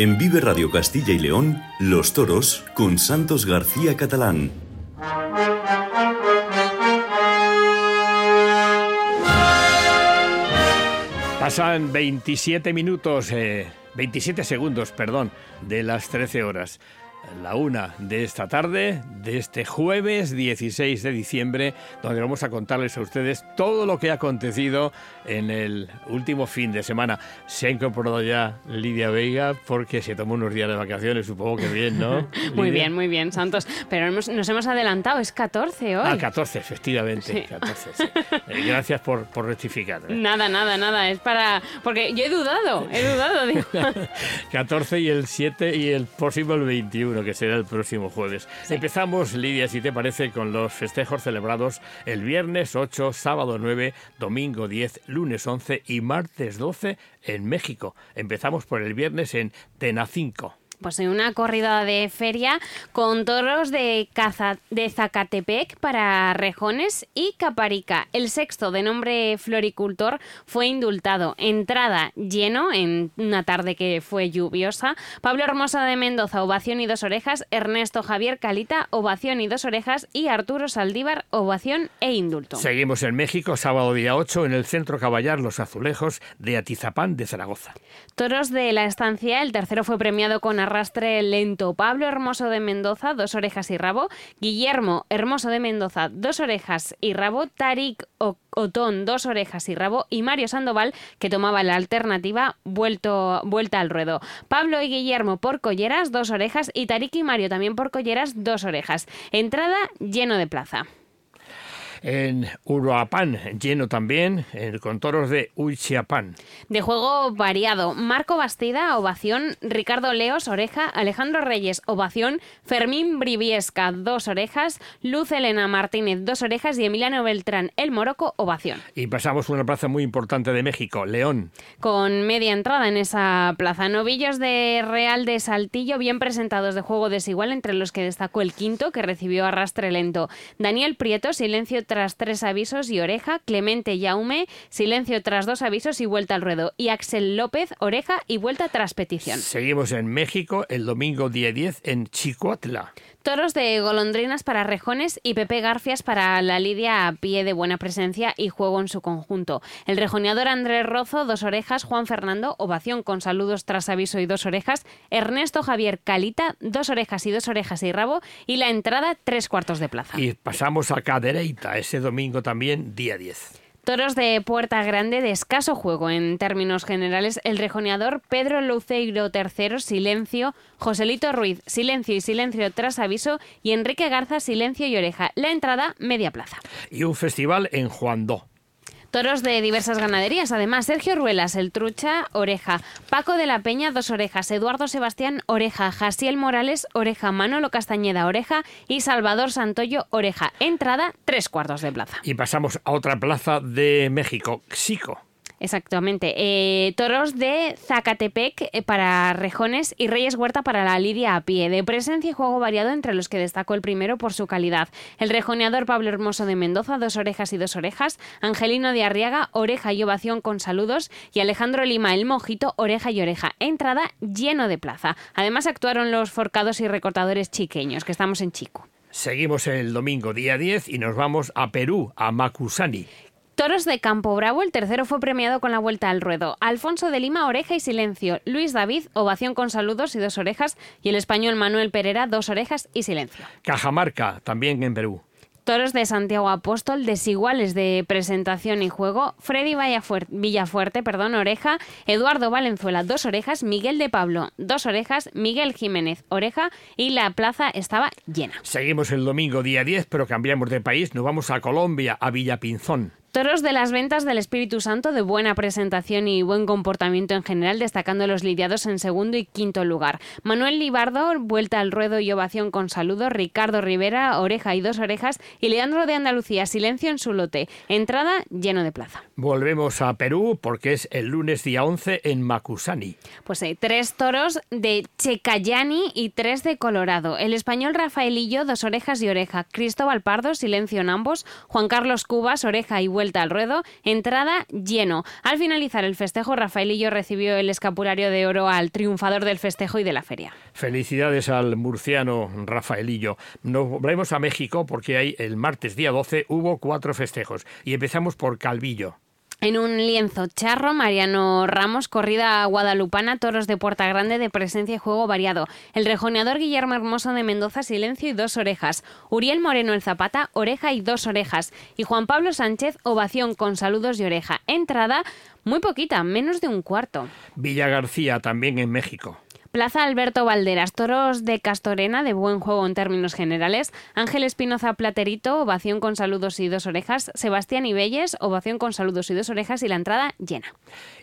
En Vive Radio Castilla y León, Los Toros con Santos García Catalán. Pasan 27 minutos, 27 segundos, perdón, de las 13 horas la una de esta tarde, de este jueves 16 de diciembre, donde vamos a contarles a ustedes todo lo que ha acontecido en el último fin de semana. Se ha incorporado ya Lidia Veiga porque se tomó unos días de vacaciones, supongo que bien, ¿no? muy bien, muy bien, Santos. Pero nos hemos adelantado, es 14 hoy. Ah, 14, efectivamente. 14, sí. Eh, gracias por, por rectificar. ¿eh? Nada, nada, nada. Es para. Porque yo he dudado, he dudado. Digo. 14 y el 7 y el próximo el 21 que será el próximo jueves. Empezamos, Lidia, si te parece, con los festejos celebrados el viernes 8, sábado 9, domingo 10, lunes 11 y martes 12 en México. Empezamos por el viernes en Tenacinco pues en una corrida de feria con toros de, caza, de Zacatepec para rejones y Caparica. El sexto, de nombre Floricultor, fue indultado. Entrada lleno en una tarde que fue lluviosa. Pablo Hermosa de Mendoza, ovación y dos orejas. Ernesto Javier Calita, ovación y dos orejas. Y Arturo Saldívar, ovación e indulto. Seguimos en México, sábado día 8, en el Centro Caballar Los Azulejos de Atizapán de Zaragoza. Toros de la estancia, el tercero fue premiado con arrastre lento. Pablo Hermoso de Mendoza, dos orejas y rabo. Guillermo Hermoso de Mendoza, dos orejas y rabo. Tarik Otón, dos orejas y rabo. Y Mario Sandoval, que tomaba la alternativa vuelto, vuelta al ruedo. Pablo y Guillermo por colleras, dos orejas. Y Tarik y Mario también por colleras, dos orejas. Entrada lleno de plaza en Uruapan, lleno también, con toros de Uchiapán. De juego variado, Marco Bastida, ovación, Ricardo Leos, oreja, Alejandro Reyes, ovación, Fermín Briviesca, dos orejas, Luz Elena Martínez, dos orejas y Emiliano Beltrán, el Moroco, ovación. Y pasamos a una plaza muy importante de México, León. Con media entrada en esa plaza, novillos de Real de Saltillo, bien presentados de juego desigual, entre los que destacó el quinto, que recibió arrastre lento. Daniel Prieto, silencio tras tres avisos y oreja, Clemente Yaume, silencio tras dos avisos y vuelta al ruedo, y Axel López, oreja y vuelta tras petición. Seguimos en México el domingo día 10 en Chicoatla. Toros de golondrinas para rejones y Pepe Garfias para la lidia a pie de buena presencia y juego en su conjunto. El rejoneador Andrés Rozo, dos orejas, Juan Fernando, ovación con saludos tras aviso y dos orejas, Ernesto Javier Calita, dos orejas y dos orejas y rabo, y la entrada tres cuartos de plaza. Y pasamos a Cadereita, ese domingo también, día 10. Toros de Puerta Grande de escaso juego en términos generales. El rejoneador Pedro Luceiro III, silencio. Joselito Ruiz, silencio y silencio tras aviso. Y Enrique Garza, silencio y oreja. La entrada, media plaza. Y un festival en Juandó. Toros de diversas ganaderías. Además, Sergio Ruelas, el trucha, oreja. Paco de la Peña, dos orejas. Eduardo Sebastián, oreja. Jasiel Morales, oreja. Manolo Castañeda, oreja. Y Salvador Santoyo, oreja. Entrada, tres cuartos de plaza. Y pasamos a otra plaza de México, Xico. Exactamente. Eh, toros de Zacatepec eh, para rejones y Reyes Huerta para la lidia a pie. De presencia y juego variado entre los que destacó el primero por su calidad. El rejoneador Pablo Hermoso de Mendoza, dos orejas y dos orejas. Angelino de Arriaga, oreja y ovación con saludos. Y Alejandro Lima, el mojito, oreja y oreja. Entrada lleno de plaza. Además actuaron los forcados y recortadores chiqueños, que estamos en Chico. Seguimos el domingo día 10 y nos vamos a Perú, a Macusani. Toros de Campo Bravo, el tercero fue premiado con la vuelta al ruedo. Alfonso de Lima, oreja y silencio. Luis David, ovación con saludos y dos orejas. Y el español Manuel Pereira, dos orejas y silencio. Cajamarca, también en Perú. Toros de Santiago Apóstol, desiguales de presentación y juego. Freddy Villafuerte, perdón, oreja. Eduardo Valenzuela, dos orejas. Miguel de Pablo, dos orejas. Miguel Jiménez, oreja. Y la plaza estaba llena. Seguimos el domingo día 10, pero cambiamos de país. Nos vamos a Colombia, a Villapinzón. Toros de las ventas del Espíritu Santo de buena presentación y buen comportamiento en general, destacando los lidiados en segundo y quinto lugar. Manuel Libardo, vuelta al ruedo y ovación con saludo. Ricardo Rivera, oreja y dos orejas. Y Leandro de Andalucía, silencio en su lote. Entrada lleno de plaza. Volvemos a Perú porque es el lunes día 11 en Macusani. Pues hay tres toros de Checayani y tres de Colorado. El español Rafaelillo, dos orejas y oreja. Cristóbal Pardo, silencio en ambos. Juan Carlos Cubas, oreja y vuelta al ruedo, entrada lleno. Al finalizar el festejo, Rafaelillo recibió el escapulario de oro al triunfador del festejo y de la feria. Felicidades al murciano Rafaelillo. Nos volvemos a México porque hay el martes día 12 hubo cuatro festejos y empezamos por Calvillo. En un lienzo charro, Mariano Ramos, corrida guadalupana, toros de Puerta Grande de presencia y juego variado. El rejoneador Guillermo Hermoso de Mendoza, silencio y dos orejas. Uriel Moreno el Zapata, oreja y dos orejas. Y Juan Pablo Sánchez, ovación con saludos y oreja. Entrada muy poquita, menos de un cuarto. Villa García, también en México. Plaza Alberto Valderas, toros de Castorena, de buen juego en términos generales. Ángel Espinoza Platerito, ovación con saludos y dos orejas. Sebastián Ibelles, ovación con saludos y dos orejas y la entrada llena.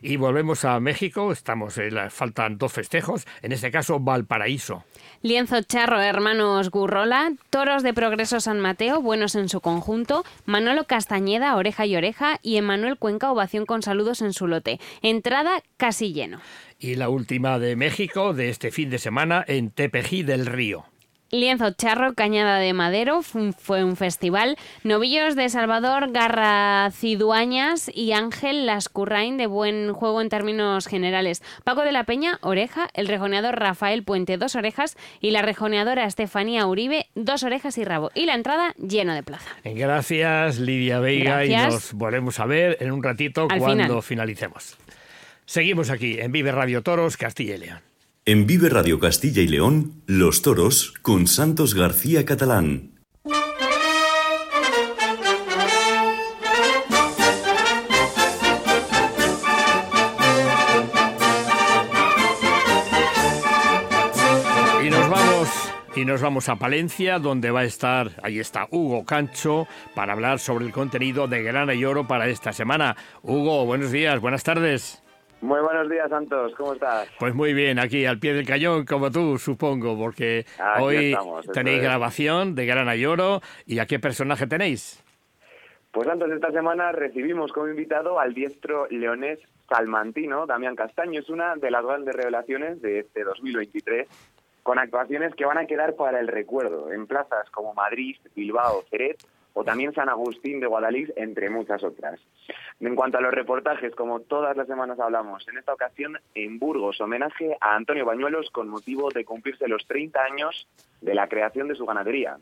Y volvemos a México, estamos, eh, faltan dos festejos, en este caso Valparaíso. Lienzo Charro, hermanos Gurrola, Toros de Progreso San Mateo, buenos en su conjunto, Manolo Castañeda, oreja y oreja, y Emanuel Cuenca, ovación con saludos en su lote. Entrada casi lleno. Y la última de México de este fin de semana en Tepejí del Río. Lienzo Charro, Cañada de Madero, fue un festival. Novillos de Salvador, Garra Ciduañas y Ángel Lascurrain de buen juego en términos generales. Paco de la Peña, oreja. El rejoneador Rafael Puente, dos orejas. Y la rejoneadora Estefanía Uribe, dos orejas y rabo. Y la entrada lleno de plaza. Gracias, Lidia Veiga. Y nos volvemos a ver en un ratito cuando finalicemos. Seguimos aquí en Vive Radio Toros, Castilla y León. En Vive Radio Castilla y León, Los Toros con Santos García Catalán. Y nos vamos y nos vamos a Palencia, donde va a estar, ahí está Hugo Cancho, para hablar sobre el contenido de Grana y Oro para esta semana. Hugo, buenos días, buenas tardes. Muy buenos días, Santos. ¿Cómo estás? Pues muy bien, aquí al pie del cañón, como tú, supongo, porque hoy tenéis grabación de Grana y Oro. ¿Y a qué personaje tenéis? Pues de esta semana recibimos como invitado al diestro leonés salmantino, Damián Castaño. Es una de las grandes revelaciones de este 2023, con actuaciones que van a quedar para el recuerdo en plazas como Madrid, Bilbao, Jerez o también San Agustín de Guadalix, entre muchas otras. En cuanto a los reportajes, como todas las semanas hablamos, en esta ocasión en Burgos, homenaje a Antonio Bañuelos con motivo de cumplirse los 30 años de la creación de su ganadería.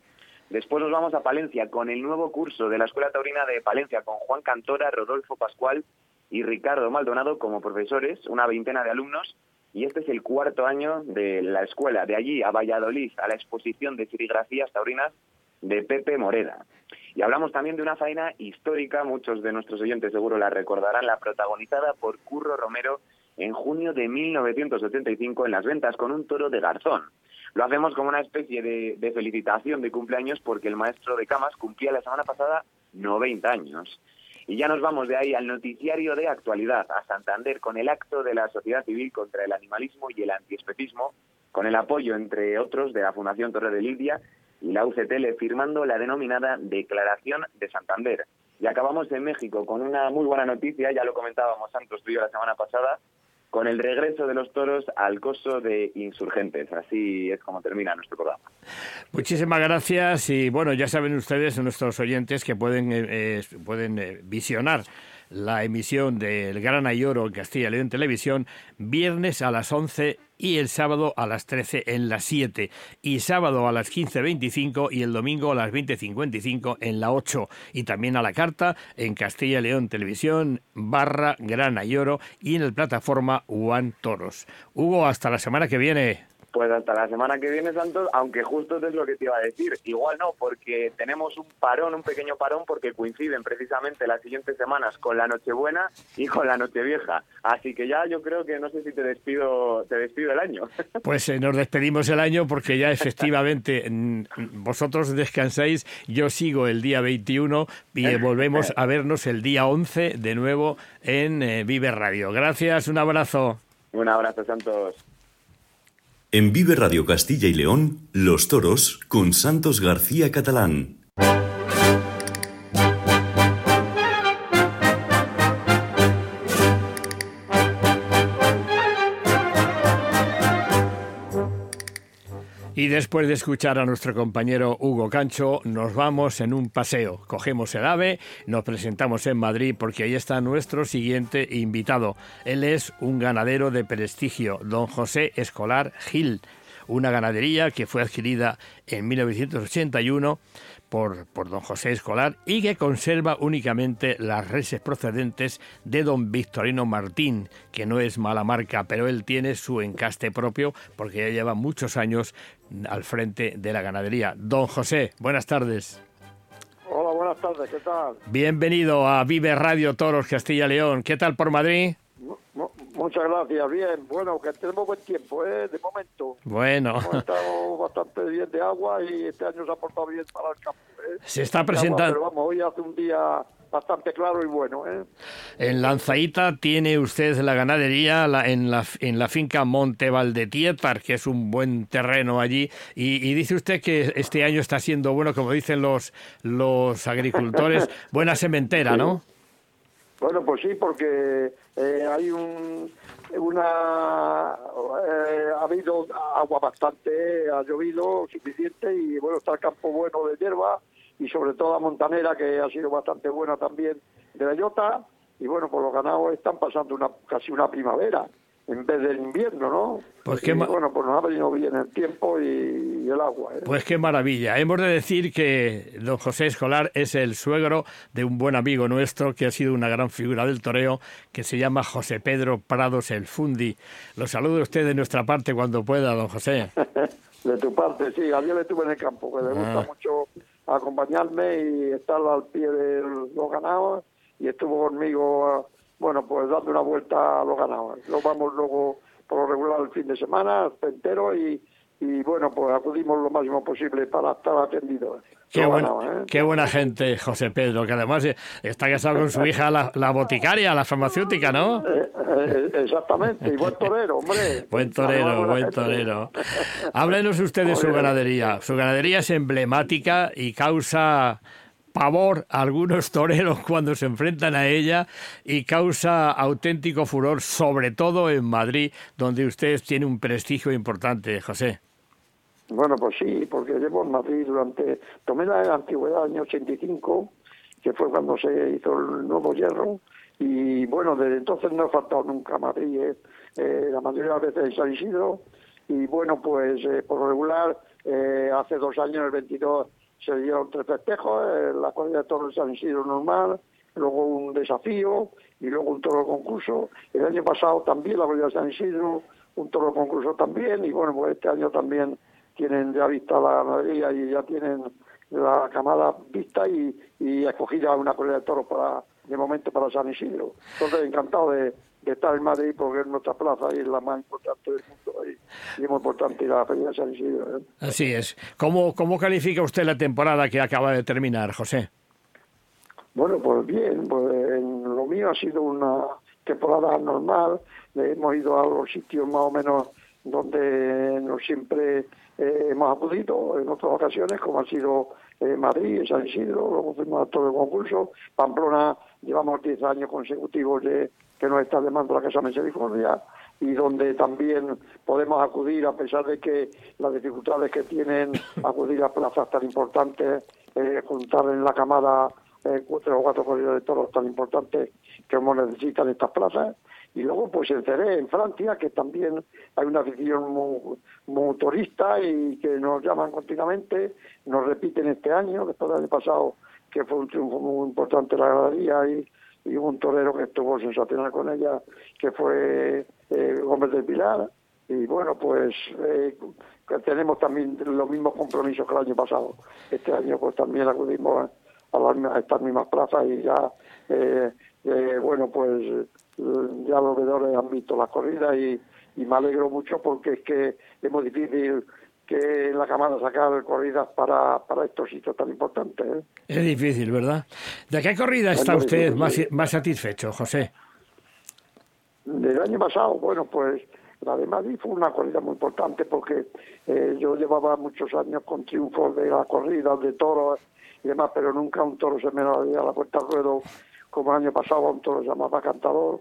Después nos vamos a Palencia con el nuevo curso de la Escuela Taurina de Palencia con Juan Cantora, Rodolfo Pascual y Ricardo Maldonado como profesores, una veintena de alumnos, y este es el cuarto año de la escuela. De allí a Valladolid, a la exposición de serigrafías taurinas de Pepe Moreda. Y hablamos también de una faena histórica, muchos de nuestros oyentes seguro la recordarán, la protagonizada por Curro Romero en junio de 1985 en las ventas con un toro de garzón. Lo hacemos como una especie de, de, felicitación de cumpleaños porque el maestro de camas cumplía la semana pasada 90 años. Y ya nos vamos de ahí al noticiario de actualidad, a Santander, con el acto de la sociedad civil contra el animalismo y el antiespecismo, con el apoyo, entre otros, de la Fundación Torre de Lidia y la UCTL firmando la denominada Declaración de Santander. Y acabamos en México con una muy buena noticia, ya lo comentábamos Santos tú y yo la semana pasada, con el regreso de los toros al coso de insurgentes. Así es como termina nuestro programa. Muchísimas gracias y bueno, ya saben ustedes, nuestros oyentes, que pueden, eh, eh, pueden eh, visionar la emisión del Gran Ayoro en Castilla y León Televisión viernes a las 11 y el sábado a las 13 en las 7 y sábado a las 15.25 y el domingo a las 20.55 en la 8 y también a la carta en Castilla y León Televisión barra Gran Ayoro y en la plataforma One Toros. Hugo, hasta la semana que viene. Pues hasta la semana que viene, Santos, aunque justo es lo que te iba a decir. Igual no, porque tenemos un parón, un pequeño parón, porque coinciden precisamente las siguientes semanas con la Nochebuena y con la Nochevieja. Así que ya yo creo que no sé si te despido, te despido el año. Pues eh, nos despedimos el año porque ya efectivamente vosotros descansáis, yo sigo el día 21 y eh, volvemos a vernos el día 11 de nuevo en eh, Vive Radio. Gracias, un abrazo. Un abrazo, Santos. En Vive Radio Castilla y León, Los Toros con Santos García Catalán. Y después de escuchar a nuestro compañero Hugo Cancho, nos vamos en un paseo. Cogemos el AVE, nos presentamos en Madrid porque ahí está nuestro siguiente invitado. Él es un ganadero de prestigio, don José Escolar Gil, una ganadería que fue adquirida en 1981 por, por don José Escolar y que conserva únicamente las reses procedentes de don Victorino Martín, que no es mala marca, pero él tiene su encaste propio porque ya lleva muchos años al frente de la ganadería. Don José, buenas tardes. Hola, buenas tardes, ¿qué tal? Bienvenido a Vive Radio Toros Castilla León. ¿Qué tal por Madrid? Muchas gracias, bien. Bueno, que tenemos buen tiempo, ¿eh? De momento. Bueno. Hemos estado bastante bien de agua y este año se ha portado bien para el campo. ¿eh? Se está presentando. pero vamos, hoy hace un día bastante claro y bueno. ¿eh? En Lanzaíta tiene usted la ganadería en, la, en la finca Monte Valdetietar, que es un buen terreno allí, y, dice usted que este año está siendo bueno, como dicen los, los agricultores, buena sementera, ¿no? Bueno, pues sí, porque eh, hay un, una eh, ha habido agua bastante, ha llovido suficiente y bueno, está el campo bueno de hierba y sobre todo la montanera que ha sido bastante buena también de la Yota y bueno, por los ganados están pasando una casi una primavera en vez del invierno, ¿no? Pues qué bueno, pues nos ha venido bien el tiempo y, el agua. ¿eh? Pues qué maravilla. Hemos de decir que don José Escolar es el suegro de un buen amigo nuestro que ha sido una gran figura del toreo, que se llama José Pedro Prados el Fundi. Lo saludo a usted de nuestra parte cuando pueda, don José. de tu parte, sí. Ayer le estuve en el campo, que le gusta ah. mucho acompañarme y estar al pie de los ganados y estuvo conmigo bueno, pues dando una vuelta a los ganados. Lo vamos luego por lo regular el fin de semana, entero, y, y bueno, pues acudimos lo máximo posible para estar atendidos. Qué, ¿eh? qué buena gente, José Pedro, que además está casado con su hija, la, boticaria, la farmacéutica, ¿no? Eh, eh, exactamente, y buen torero, hombre. Buen torero, buen torero. Háblenos usted de su ganadería. Su ganadería es emblemática y causa pavor a algunos toreros cuando se enfrentan a ella y causa auténtico furor, sobre todo en Madrid, donde usted tiene un prestigio importante, José. Bueno, pues sí, porque llevo en Madrid durante... Tomé la antigüedad, año 85, que fue cuando se hizo el nuevo hierro, y bueno, desde entonces no he faltado nunca Madrid, ¿eh? Eh, la mayoría de las veces en San Isidro, y bueno, pues eh, por regular, hace dos años, el 22 se dieron tres festejos, eh, la corrida de toros de San Isidro normal, luego un desafío y luego un toro concurso. El año pasado también la corrida de San Isidro, un toro concurso también, y bueno, pues este año también tienen ya vista la ganadería y ya tienen la camada vista y, y escogida una corrida de toros para de momento para San Isidro. Entonces, encantado de, de estar en Madrid porque es nuestra plaza y es la más importante del mundo y, es muy importante la Feria de San Isidro. ¿eh? Así es. ¿Cómo, ¿Cómo califica usted la temporada que acaba de terminar, José? Bueno, pues bien, pues en lo mío ha sido una temporada normal, hemos ido a los sitios más o menos donde no siempre eh, hemos acudido en otras ocasiones, como ha sido eh, Madrid, San Isidro, luego fuimos a todo el concurso, Pamplona, llevamos 10 años consecutivos de, que nos está demandando la Casa Misericordia y donde también podemos acudir, a pesar de que las dificultades que tienen acudir a plazas tan importantes, eh, contar en la camada eh, cuatro o cuatro corridos de toros tan importantes que hemos necesitan estas plazas. Y luego, pues en Ceré, en Francia, que también hay una afición muy, y que nos llaman continuamente, nos repiten este año, después del año pasado, que fue un triunfo muy importante la galería y un torero que estuvo sensacional con ella, que fue eh, Gómez del Pilar. Y bueno, pues eh, tenemos también los mismos compromisos que el año pasado. Este año pues también acudimos a, estas mismas plazas y ya, eh, eh, bueno, pues ya los veedores han visto las corridas y, y me alegro mucho porque es que es muy difícil que en la Cámara sacar corridas para, para estos sitios tan importantes. ¿eh? Es difícil, ¿verdad? ¿De qué corrida está usted más, más satisfecho, José? Del año pasado, bueno, pues la de Madrid fue una corrida muy importante porque eh, yo llevaba muchos años con triunfos de las corridas, de toros y demás, pero nunca un toro se me daba a la puerta al ruedo como el año pasado, un toro se llamaba Cantador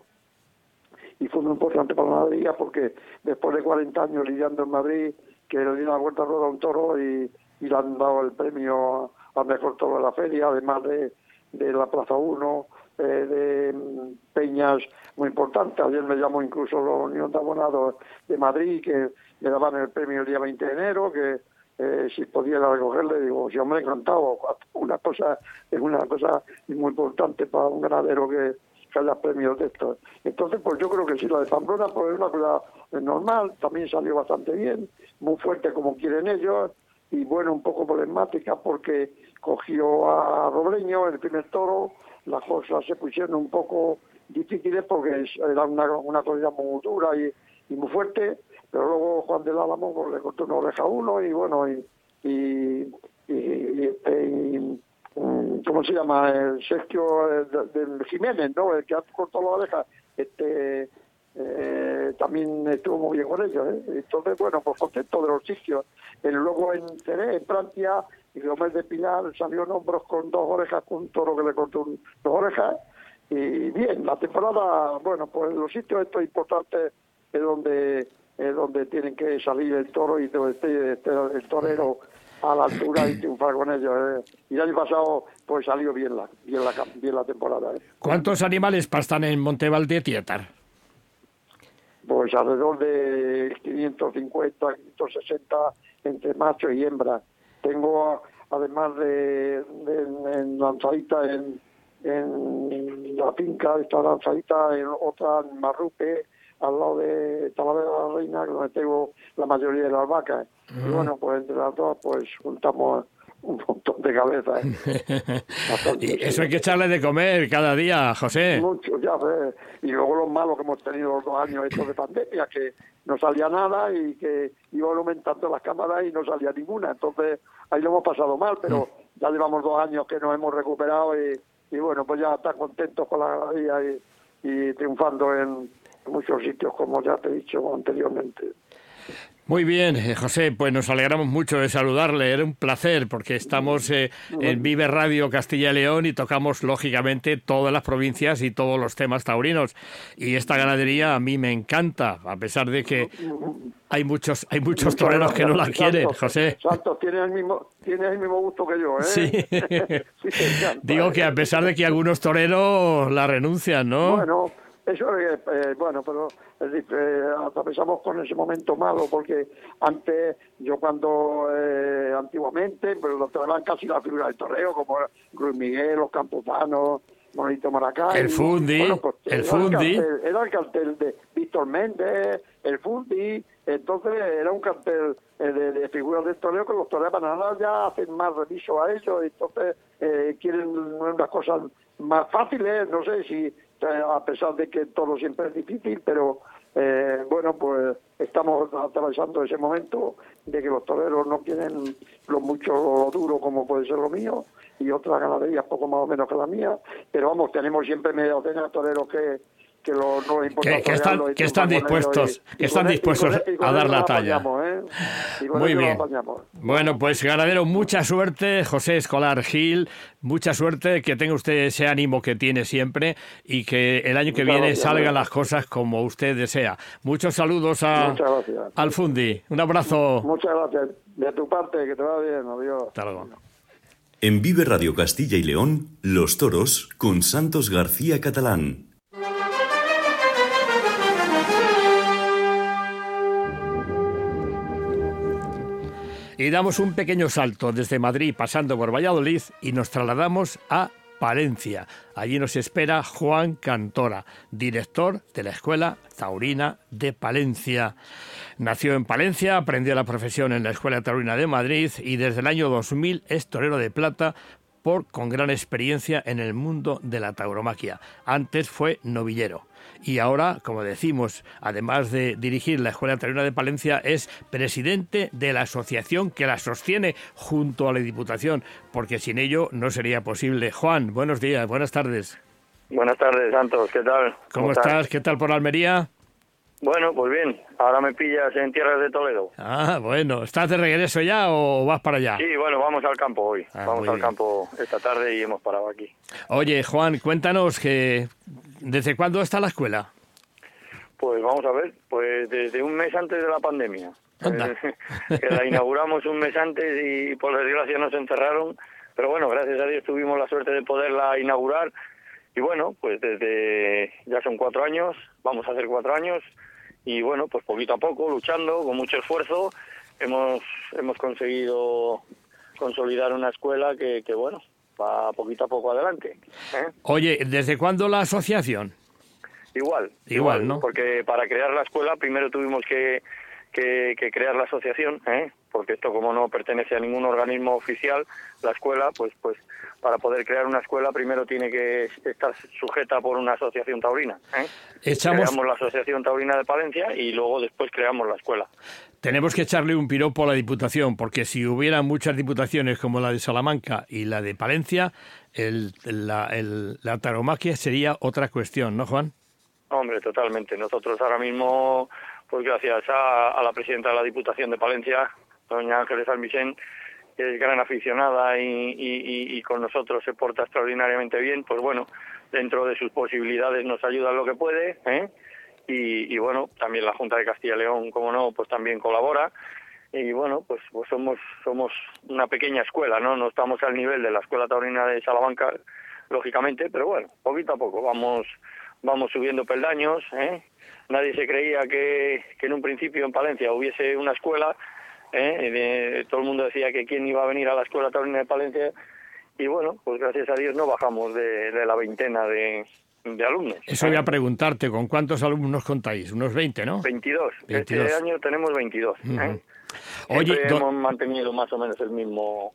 y fue muy importante para la Madrid porque después de 40 años lidiando en Madrid que le dio una vuelta a rueda a un toro y, le han dado el premio al mejor toro de la feria, además de, de la Plaza 1, eh, de mm, peñas muy importantes. Ayer me llamó incluso la Unión de Abonados de Madrid, que le daban el premio el día 20 de enero, que eh, si podía recogerle, digo, si hombre, encantado. Una cosa, es una cosa muy importante para un ganadero que, que haya premios de estos. Entonces, pues yo creo que sí, la de Pamplona pues es una normal, también salió bastante bien, muy fuerte como quieren ellos, y bueno, un poco problemática porque cogió a Robleño el primer toro, las cosas se pusieron un poco difíciles porque era una, una corrida muy dura y, muy fuerte, pero luego Juan del Álamo pues, le cortó una oreja a uno y bueno, y, y, y, este, ¿cómo se llama? El Sergio de, Jiménez, ¿no? El que ha cortado la oreja, este, eh, también estuvo muy bien con ellos. ¿eh? Entonces, bueno, pues contento de los sitios. El, luego en Ceré, en Francia, y Gómez de Pilar salió en hombros con dos orejas, con un toro que le cortó dos orejas. Y bien, la temporada, bueno, pues los sitios estos importantes es donde es donde tienen que salir el toro y este, este, el torero a la altura y triunfar con ellos. ¿eh? Y el año pasado pues salió bien la, bien la, bien la temporada. ¿eh? ¿Cuántos animales pastan en Montevalde Tietar? Pues alrededor de 550, 560 entre macho y hembra. Tengo, además de, en lanzadita en, en la finca, esta lanzadita en otra en Marrupe, al lado de Talavera de la Reina, donde tengo la mayoría de las vacas. Y bueno, pues entre las dos, pues juntamos un montón de cabezas. ¿eh? y eso hay que echarle de comer cada día, José. Mucho, ya ves. Y luego los malos que hemos tenido los dos años estos de pandemia, que no salía nada y que iban aumentando las cámaras y no salía ninguna. Entonces, ahí lo hemos pasado mal, pero mm. ya llevamos dos años que nos hemos recuperado y, y bueno, pues ya están contentos con la galería y, y triunfando en muchos sitios, como ya te he dicho anteriormente. Muy bien, eh, José, pues nos alegramos mucho de saludarle. Era un placer porque estamos eh, en Vive Radio Castilla y León y tocamos lógicamente todas las provincias y todos los temas taurinos. Y esta ganadería a mí me encanta, a pesar de que hay muchos hay muchos toreros que no la quieren, José. Santos, tiene el mismo tiene el mismo gusto que yo, ¿eh? Sí. Digo que a pesar de que algunos toreros la renuncian, ¿no? Bueno eso es, eh, bueno, pero eh, atravesamos con ese momento malo porque antes, yo cuando eh, antiguamente, pero lo traían casi la figura del torreo, como Luis Miguel, los Camposanos, Monito Maracay. El Fundi, pues, el Fundi. era el cartel de Víctor Méndez, el Fundi, entonces era un cartel de, de, figuras del toreo que los toreros ahora ya hacen más reviso a ellos, entonces quieren unas cosas más fáciles, no sé si a pesar de que todo siempre es difícil, pero eh, bueno, pues estamos atravesando ese momento de que los toreros no quieren lo mucho duro como puede ser lo mío y otras ganaderías poco más o menos que la mía, pero vamos, tenemos siempre media docena de toreros que, que, lo, no que, están, que están dispuestos, que están dispuestos a dar la talla. ¿eh? Muy bien. Bueno, pues ganadero, mucha suerte, José Escolar Gil, mucha suerte, que tenga usted ese ánimo que tiene siempre y que el año que viene salgan las cosas como usted desea. Muchos saludos a, al Fundi. Un abrazo. Muchas gracias. De tu parte, que te va bien. Adiós. Hasta luego. En Vive Radio Castilla y León, Los Toros con Santos García Catalán. Y damos un pequeño salto desde Madrid pasando por Valladolid y nos trasladamos a Palencia. Allí nos espera Juan Cantora, director de la Escuela Taurina de Palencia. Nació en Palencia, aprendió la profesión en la Escuela Taurina de Madrid y desde el año 2000 es torero de plata por, con gran experiencia en el mundo de la tauromaquia. Antes fue novillero y ahora, como decimos, además de dirigir la Escuela Taurina de Palencia, es presidente de la asociación que la sostiene junto a la Diputación, porque sin ello no sería posible. Juan, buenos días, buenas tardes. Buenas tardes, Santos, ¿qué tal? ¿Cómo, estás? ¿Qué tal por Almería? Bueno, pues bien, ahora me pillas en tierras de Toledo. Ah, bueno, ¿estás de regreso ya o vas para allá? Sí, bueno, vamos al campo hoy. Ah, vamos al campo esta tarde y hemos parado aquí. Oye, Juan, cuéntanos que ¿Desde cuándo está la escuela? Pues vamos a ver, pues desde un mes antes de la pandemia. que la inauguramos un mes antes y por desgracia nos encerraron, pero bueno, gracias a Dios tuvimos la suerte de poderla inaugurar y bueno, pues desde ya son cuatro años, vamos a hacer cuatro años y bueno, pues poquito a poco, luchando, con mucho esfuerzo, hemos, hemos conseguido consolidar una escuela que, que bueno, va poquito a poco adelante. ¿eh? Oye, ¿desde cuándo la asociación? Igual, igual, ¿no? Porque para crear la escuela primero tuvimos que, que, crear la asociación, ¿eh? porque esto como no pertenece a ningún organismo oficial, la escuela, pues, pues para poder crear una escuela primero tiene que estar sujeta por una asociación taurina. ¿eh? Echamos... Creamos la asociación taurina de Palencia y luego después creamos la escuela. Tenemos que echarle un piropo a la Diputación, porque si hubiera muchas diputaciones como la de Salamanca y la de Palencia, el, la, el, la taromaquia sería otra cuestión, ¿no, Juan? Hombre, totalmente. Nosotros ahora mismo, pues gracias a, la presidenta de la Diputación de Palencia, doña Ángeles Almicén, que es gran aficionada y, con nosotros se porta extraordinariamente bien, pues bueno, dentro de sus posibilidades nos ayuda lo que puede, ¿eh? y, bueno, también la Junta de Castilla y León, como no, pues también colabora, y bueno, pues, pues somos, somos una pequeña escuela, ¿no? No estamos al nivel de la Escuela Taurina de Salamanca, lógicamente, pero bueno, poquito a poco vamos vamos subiendo peldaños. ¿eh? Nadie se creía que, en un principio en Palencia hubiese una escuela. ¿Eh? todo el mundo decía que quién iba a venir a la escuela taurina de Palencia. Y bueno, pues gracias a Dios no bajamos de, la veintena de, alumnos. Eso voy a preguntarte, ¿con cuántos alumnos contáis? Unos 20, ¿no? 22. Este año tenemos 22. ¿eh? Oye, hemos mantenido más o menos el mismo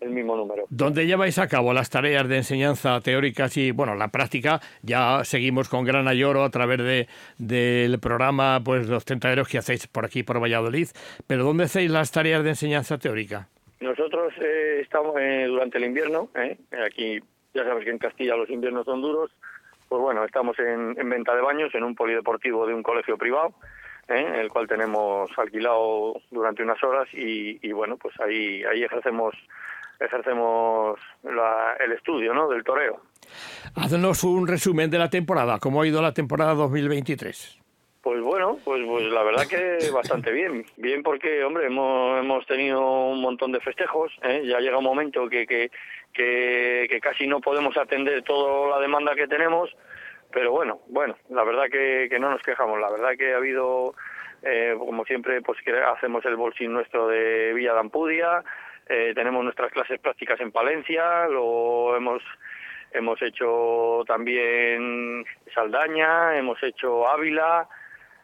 el mismo número. ¿Dónde lleváis a cabo las tareas de enseñanza teóricas y, bueno, la práctica? Ya seguimos con Gran Ayoro a través de, del programa, pues los tentaderos que hacéis por aquí, por Valladolid, pero ¿dónde hacéis las tareas de enseñanza teórica? Nosotros eh, estamos eh, durante el invierno, eh, aquí ya sabes que en Castilla los inviernos son duros, pues bueno, estamos en, venta de baños en un polideportivo de un colegio privado, el cual tenemos alquilado durante unas horas y, y bueno, pues ahí, ahí ejercemos ejercemos el estudio ¿no? del toreo. Haznos un resumen de la temporada, ¿cómo ha ido la temporada 2023? Pues bueno, pues, pues la verdad que bastante bien. Bien porque, hombre, hemos, hemos tenido un montón de festejos. ¿eh? Ya llega un momento que, que, que, casi no podemos atender toda la demanda que tenemos. Pero bueno, bueno, la verdad que, que no nos quejamos. La verdad que ha habido, eh, como siempre, pues que hacemos el bolsín nuestro de Villa de Ampudia. Eh, tenemos nuestras clases prácticas en Palencia, lo hemos hemos hecho también Saldaña, hemos hecho Ávila,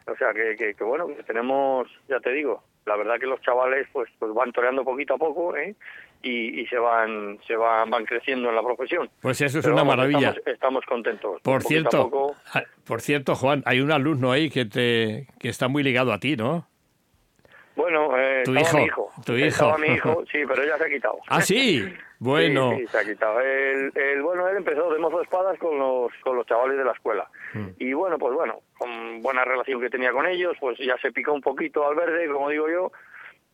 o sea que, que, bueno, que tenemos, ya te digo, la verdad que los chavales pues pues van toreando poquito a poco, ¿eh? Y, y, se van se van van creciendo en la profesión. Pues eso es una maravilla. Estamos, contentos. Por cierto, ah, por cierto, Juan, hay un alumno ahí que te que está muy ligado a ti, ¿no? Bueno, eh, tu hijo, mi hijo. Tu hijo. Estaba mi hijo, sí, pero ya se ha quitado. ¿Ah, sí? Bueno. Sí, se ha quitado. El, bueno, él empezó de mozo de espadas con los, con los chavales de la escuela. Mm. Y bueno, pues bueno, con buena relación que tenía con ellos, pues ya se picó un poquito al verde, como digo yo,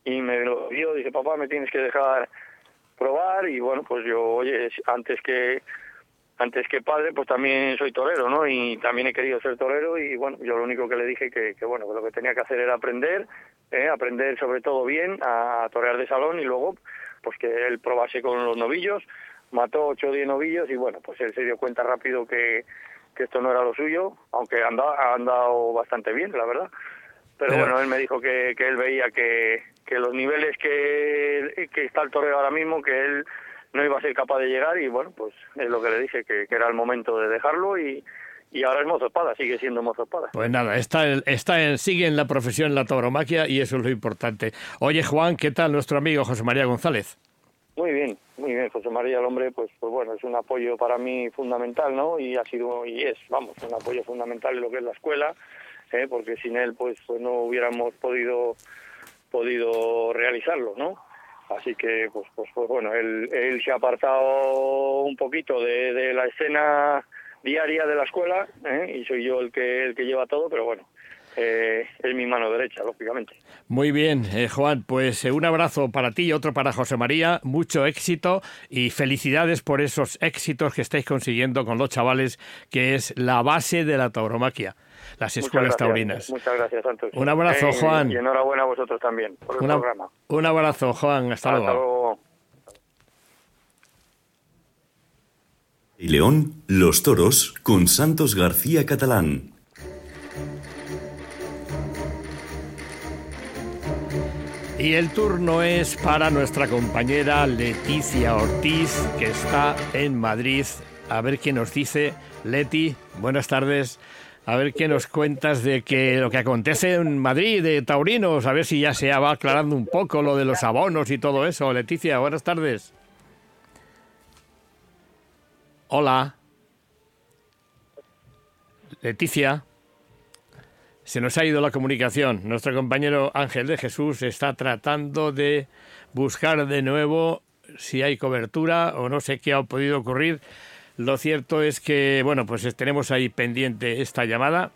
y me lo dio, dice, papá, me tienes que dejar probar, y bueno, pues yo, oye, antes que antes que padre, pues también soy torero, ¿no? Y también he querido ser torero y bueno, yo lo único que le dije que, que bueno, que lo que tenía que hacer era aprender, ¿eh? aprender sobre todo bien a torear de salón y luego pues que él probase con los novillos, mató ocho o diez novillos y bueno, pues él se dio cuenta rápido que, que esto no era lo suyo, aunque anda, ha andado bastante bien, la verdad. Pero, bueno, él me dijo que, que él veía que, que los niveles que, que está el toreo ahora mismo, que él no iba a ser capaz de llegar y bueno, pues es lo que le dije, que, era el momento de dejarlo y, y ahora es mozo espada, sigue siendo mozo espada. Pues nada, está, está sigue en la profesión la tauromaquia y eso es lo importante. Oye Juan, ¿qué tal nuestro amigo José María González? Muy bien, muy bien, José María, el hombre, pues, pues bueno, es un apoyo para mí fundamental, ¿no? Y ha sido, y es, vamos, un apoyo fundamental en lo que es la escuela, ¿eh? porque sin él, pues, pues no hubiéramos podido, podido realizarlo, ¿no? Así que, pues, pues, pues bueno, él, él se ha apartado un poquito de, de la escena diaria de la escuela ¿eh? y soy yo el que el que lleva todo, pero bueno, eh, es mi mano derecha, lógicamente. Muy bien, eh, Juan, pues un abrazo para ti y otro para José María, mucho éxito y felicidades por esos éxitos que estáis consiguiendo con los chavales, que es la base de la tauromaquia las escuelas taurinas. Muchas gracias, Santos. Un abrazo, Juan. Y enhorabuena a vosotros también por el programa. Un abrazo, Juan. Hasta, luego. Y León, los toros con Santos García Catalán. Y el turno es para nuestra compañera Leticia Ortiz, que está en Madrid. A ver qué nos dice. Leti, buenas tardes. A ver qué nos cuentas de que lo que acontece en Madrid, de Taurinos, a ver si ya se va aclarando un poco lo de los abonos y todo eso. Leticia, buenas tardes. Hola. Leticia. Se nos ha ido la comunicación. Nuestro compañero Ángel de Jesús está tratando de buscar de nuevo si hay cobertura o no sé qué ha podido ocurrir. Lo cierto es que, bueno, pues tenemos ahí pendiente esta llamada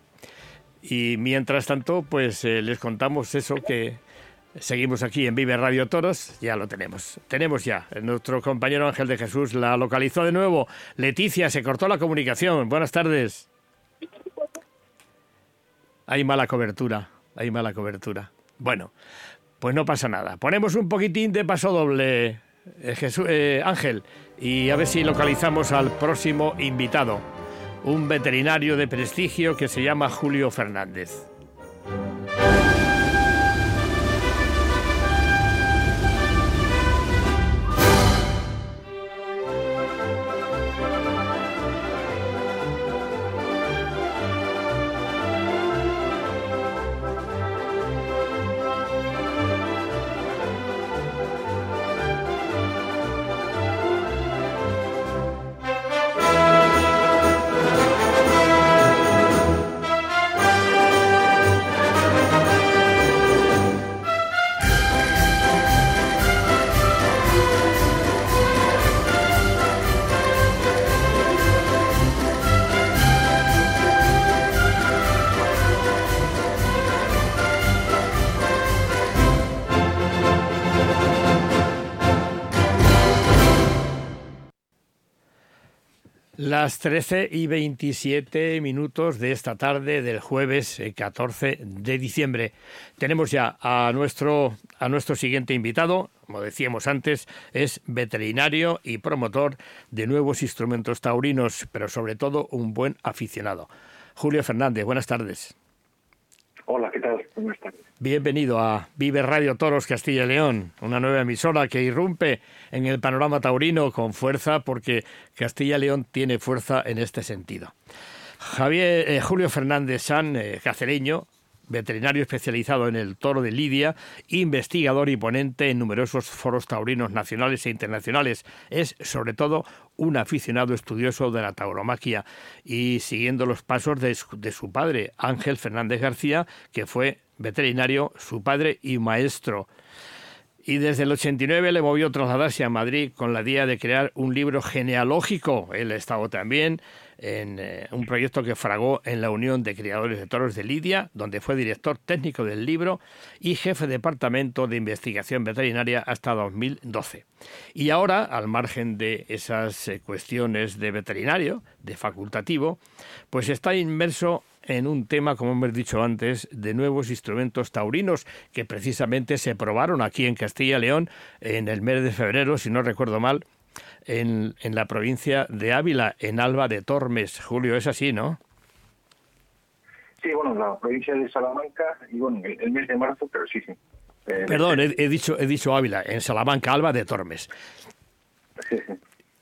y mientras tanto, pues eh, les contamos eso que seguimos aquí en Vive Radio Toros, ya lo tenemos. Tenemos ya, nuestro compañero Ángel de Jesús la localizó de nuevo. Leticia, se cortó la comunicación. Buenas tardes. Hay mala cobertura, hay mala cobertura. Bueno, pues no pasa nada. Ponemos un poquitín de paso doble, eh, eh, Ángel, y a ver si localizamos al próximo invitado, un veterinario de prestigio que se llama Julio Fernández. Las 13 y 27 minutos de esta tarde del jueves 14 eh, de diciembre. Tenemos ya a nuestro, a nuestro siguiente invitado, como decíamos antes, es veterinario y promotor de nuevos instrumentos taurinos, pero sobre todo un buen aficionado. Julio Fernández, buenas tardes. Hola, ¿qué tal? Buenas tardes. Bienvenido a Vive Radio Toros Castilla y León, una nueva emisora que irrumpe en el panorama taurino con fuerza porque Castilla y León tiene fuerza en este sentido. Javier eh, Julio Fernández San, eh, cacereño, veterinario especializado en el toro de Lidia, investigador y ponente en numerosos foros taurinos nacionales e internacionales. Es, sobre todo, un aficionado estudioso de la tauromaquia y siguiendo los pasos de su, padre, Ángel Fernández García, que fue veterinario, su padre y maestro y desde el 89 le movió trasladarse a Madrid con la idea de crear un libro genealógico. Él ha estado también en eh, un proyecto que fragó en la Unión de Criadores de Toros de Lidia, donde fue director técnico del libro y jefe de departamento de investigación veterinaria hasta 2012. Y ahora, al margen de esas eh, cuestiones de veterinario, de facultativo, pues está inmerso en un tema, como hemos dicho antes, de nuevos instrumentos taurinos que precisamente se probaron aquí en Castilla y León en el mes de febrero, si no recuerdo mal, en, en la provincia de Ávila, en Alba de Tormes. Julio, es así, ¿no? Sí, bueno, la provincia de Salamanca y bueno, el, mes de marzo, pero sí, sí. Eh, Perdón, he, he, dicho, he dicho Ávila, en Salamanca, Alba de Tormes. Sí, sí.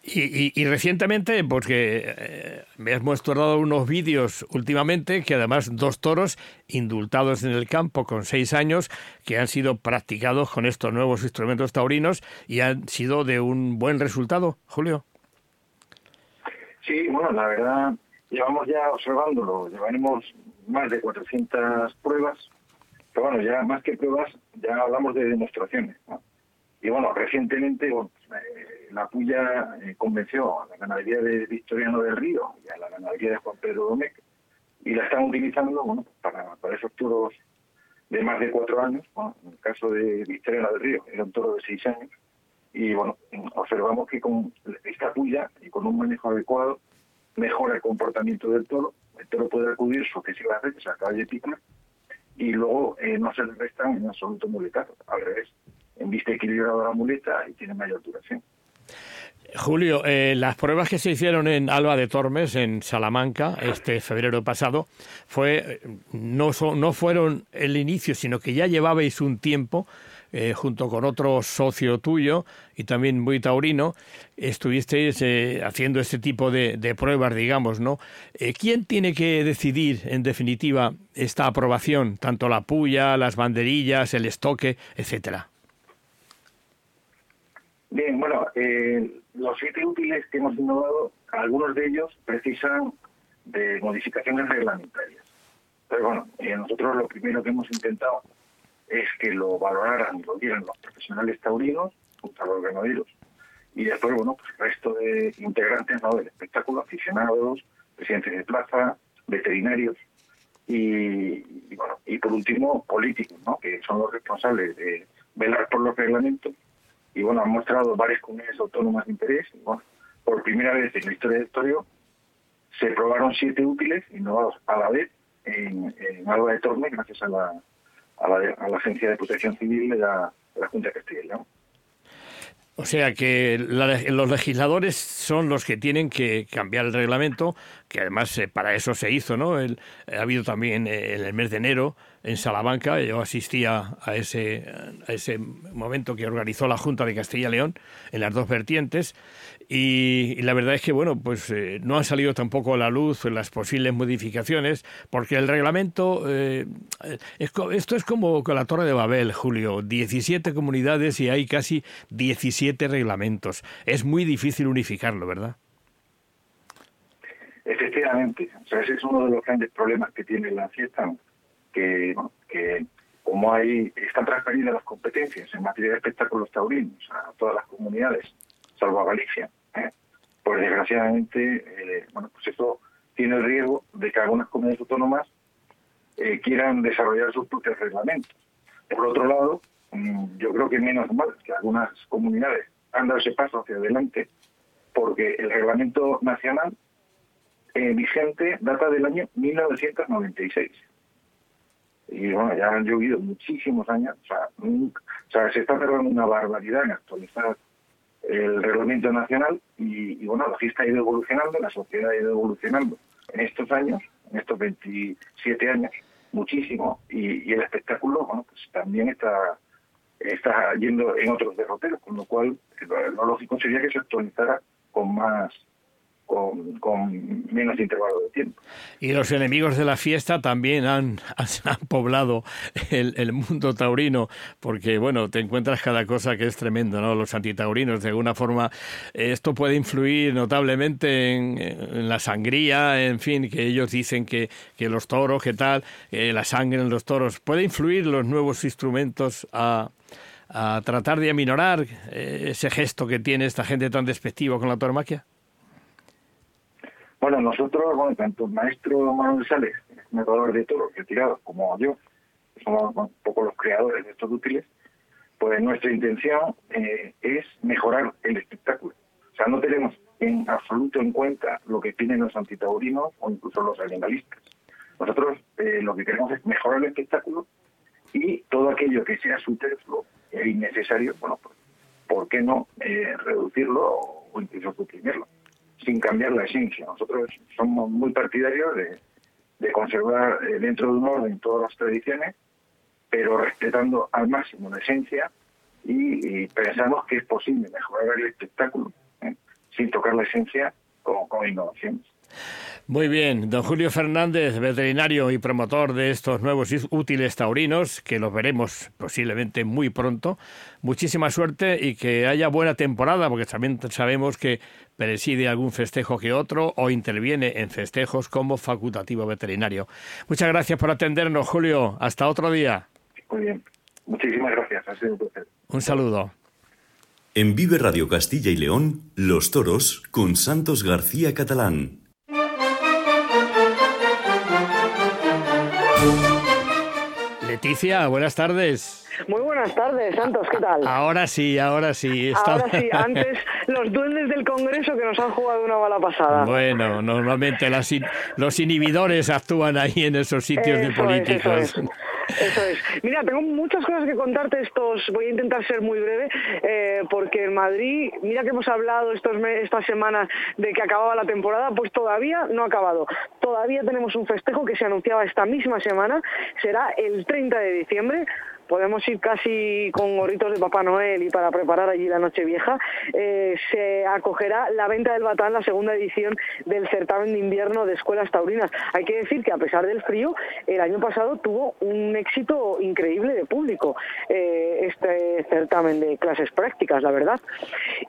Y, recientemente, porque eh, me has mostrado unos vídeos últimamente que además dos toros indultados en el campo con seis años que han sido practicados con estos nuevos instrumentos taurinos y han sido de un buen resultado, Julio. Sí, bueno, la verdad, llevamos ya observándolo, llevaremos más de 400 pruebas, pero bueno, ya más que pruebas, ya hablamos de demostraciones. Y bueno, recientemente, bueno, eh, la Puya eh, convenció a la ganadería de Victoriano del Río y a la ganadería de Juan Pedro Domecq y la están utilizando para, esos toros de más de cuatro años. en el caso de Vistrena del Río era un toro de seis años. Y bueno, observamos que con esta puya y con un manejo adecuado mejora el comportamiento del toro. El toro puede acudir sucesivas veces a calle picar y luego eh, no se le restan en absoluto muletazos. Al revés, en vista equilibrada la muleta y tiene mayor duración. Julio, eh, las pruebas que se hicieron en Alba de Tormes, en Salamanca, este febrero pasado, fue no, no fueron el inicio, sino que ya llevabais un tiempo eh, junto con otro socio tuyo y también muy taurino, estuvisteis eh, haciendo este tipo de, de, pruebas, digamos, ¿no? ¿Quién tiene que decidir, en definitiva, esta aprobación, tanto la puya, las banderillas, el estoque, etcétera? Bien, bueno, eh, los siete útiles que hemos innovado, algunos de ellos precisan de modificaciones reglamentarias. Pero bueno, eh, nosotros lo primero que hemos intentado es que lo valoraran y lo dieran los profesionales taurinos, junto a los ganaderos, y después, bueno, pues el resto de integrantes ¿no? del espectáculo, aficionados, presidentes de plaza, veterinarios, y, y, bueno, y por último, políticos, ¿no? que son los responsables de velar por los reglamentos y bueno, han mostrado varias comunidades autónomas de interés. bueno, por primera vez en la historia del Torio se probaron siete útiles innovados a la vez en, en Alba de Tormes gracias a la, a la, a la, Agencia de Protección Civil de la, de la Junta de Castilla y León. O sea que los legisladores son los que tienen que cambiar el reglamento, que además eh, para eso se hizo, ¿no? El, ha habido también eh, en el mes de enero en Salamanca, yo asistía a ese, a ese momento que organizó la Junta de Castilla y León en las dos vertientes y, la verdad es que bueno pues eh, no han salido tampoco a la luz las posibles modificaciones porque el reglamento eh, esto es como con la Torre de Babel Julio. 17 comunidades y hay casi 17 reglamentos. Es muy difícil unificarlo verdad efectivamente. O sea, ese es uno de los grandes problemas que tiene la fiesta que, que como hay están transferidas las competencias en materia de espectáculos taurinos a todas las comunidades, salvo a Galicia, ¿eh? pues desgraciadamente, eh, bueno, pues eso tiene el riesgo de que algunas comunidades autónomas eh, quieran desarrollar sus propios reglamentos. Por otro lado, mm, yo creo que menos mal que algunas comunidades han dado ese paso hacia adelante, porque el reglamento nacional vigente data del año 1996 y bueno, ya han llovido muchísimos años, o sea, o sea se está tardando una barbaridad en actualizar el reglamento nacional y, bueno, la fiesta ha ido evolucionando, la sociedad ha ido evolucionando en estos años, en estos 27 años, muchísimo, y, el espectáculo, bueno, pues también está está yendo en otros derroteros, con lo cual lo lógico sería que se actualizara con más con, menos intervalo de tiempo. Y los enemigos de la fiesta también han, han poblado el, mundo taurino, porque bueno, te encuentras cada cosa que es tremendo, ¿no? Los antitaurinos, de alguna forma, esto puede influir notablemente en, la sangría, en fin, que ellos dicen que, que los toros, que tal, la sangre en los toros, puede influir los nuevos instrumentos a, a tratar de aminorar eh, ese gesto que tiene esta gente tan despectiva con la tauromaquia? Bueno, nosotros, bueno, tanto el maestro Manuel Sales, metador de toros retirados, como yo, somos un poco los creadores de estos útiles, pues nuestra intención eh, es mejorar el espectáculo. O sea, no tenemos en absoluto en cuenta lo que tienen los antitaurinos o incluso los animalistas. Nosotros eh, lo que queremos es mejorar el espectáculo y todo aquello que sea superfluo e innecesario, bueno, pues, ¿por qué no eh, reducirlo o incluso suprimirlo? Sin cambiar la esencia. Nosotros somos muy partidarios de, conservar eh, dentro de un orden todas las tradiciones, pero respetando al máximo la esencia y, pensamos que es posible mejorar el espectáculo ¿eh? sin tocar la esencia con, con innovaciones. Muy bien, don Julio Fernández, veterinario y promotor de estos nuevos útiles taurinos, que los veremos posiblemente muy pronto. Muchísima suerte y que haya buena temporada, porque también sabemos que preside algún festejo que otro o interviene en festejos como facultativo veterinario. Muchas gracias por atendernos, Julio. Hasta otro día. Muy bien. Muchísimas gracias. Ha sido un placer. Un saludo. En Vive Radio Castilla y León, Los Toros con Santos García Catalán. Leticia, buenas tardes. Muy buenas tardes, Santos, ¿qué tal? Ahora sí, ahora sí. Ahora sí, antes los duendes del Congreso que nos han jugado una mala pasada. Bueno, normalmente los inhibidores actúan ahí en esos sitios de políticos. Eso es. Mira, tengo muchas cosas que contarte estos. Voy a intentar ser muy breve, eh, porque en Madrid, mira que hemos hablado estos estas semanas de que acababa la temporada, pues todavía no ha acabado. Todavía tenemos un festejo que se anunciaba esta misma semana, será el 30 de diciembre podemos ir casi con gorritos de Papá Noel y para preparar allí la noche vieja, eh, se acogerá la venta del Batán, la segunda edición del certamen de invierno de escuelas taurinas. Hay que decir que a pesar del frío, el año pasado tuvo un éxito increíble de público eh, este certamen de clases prácticas, la verdad.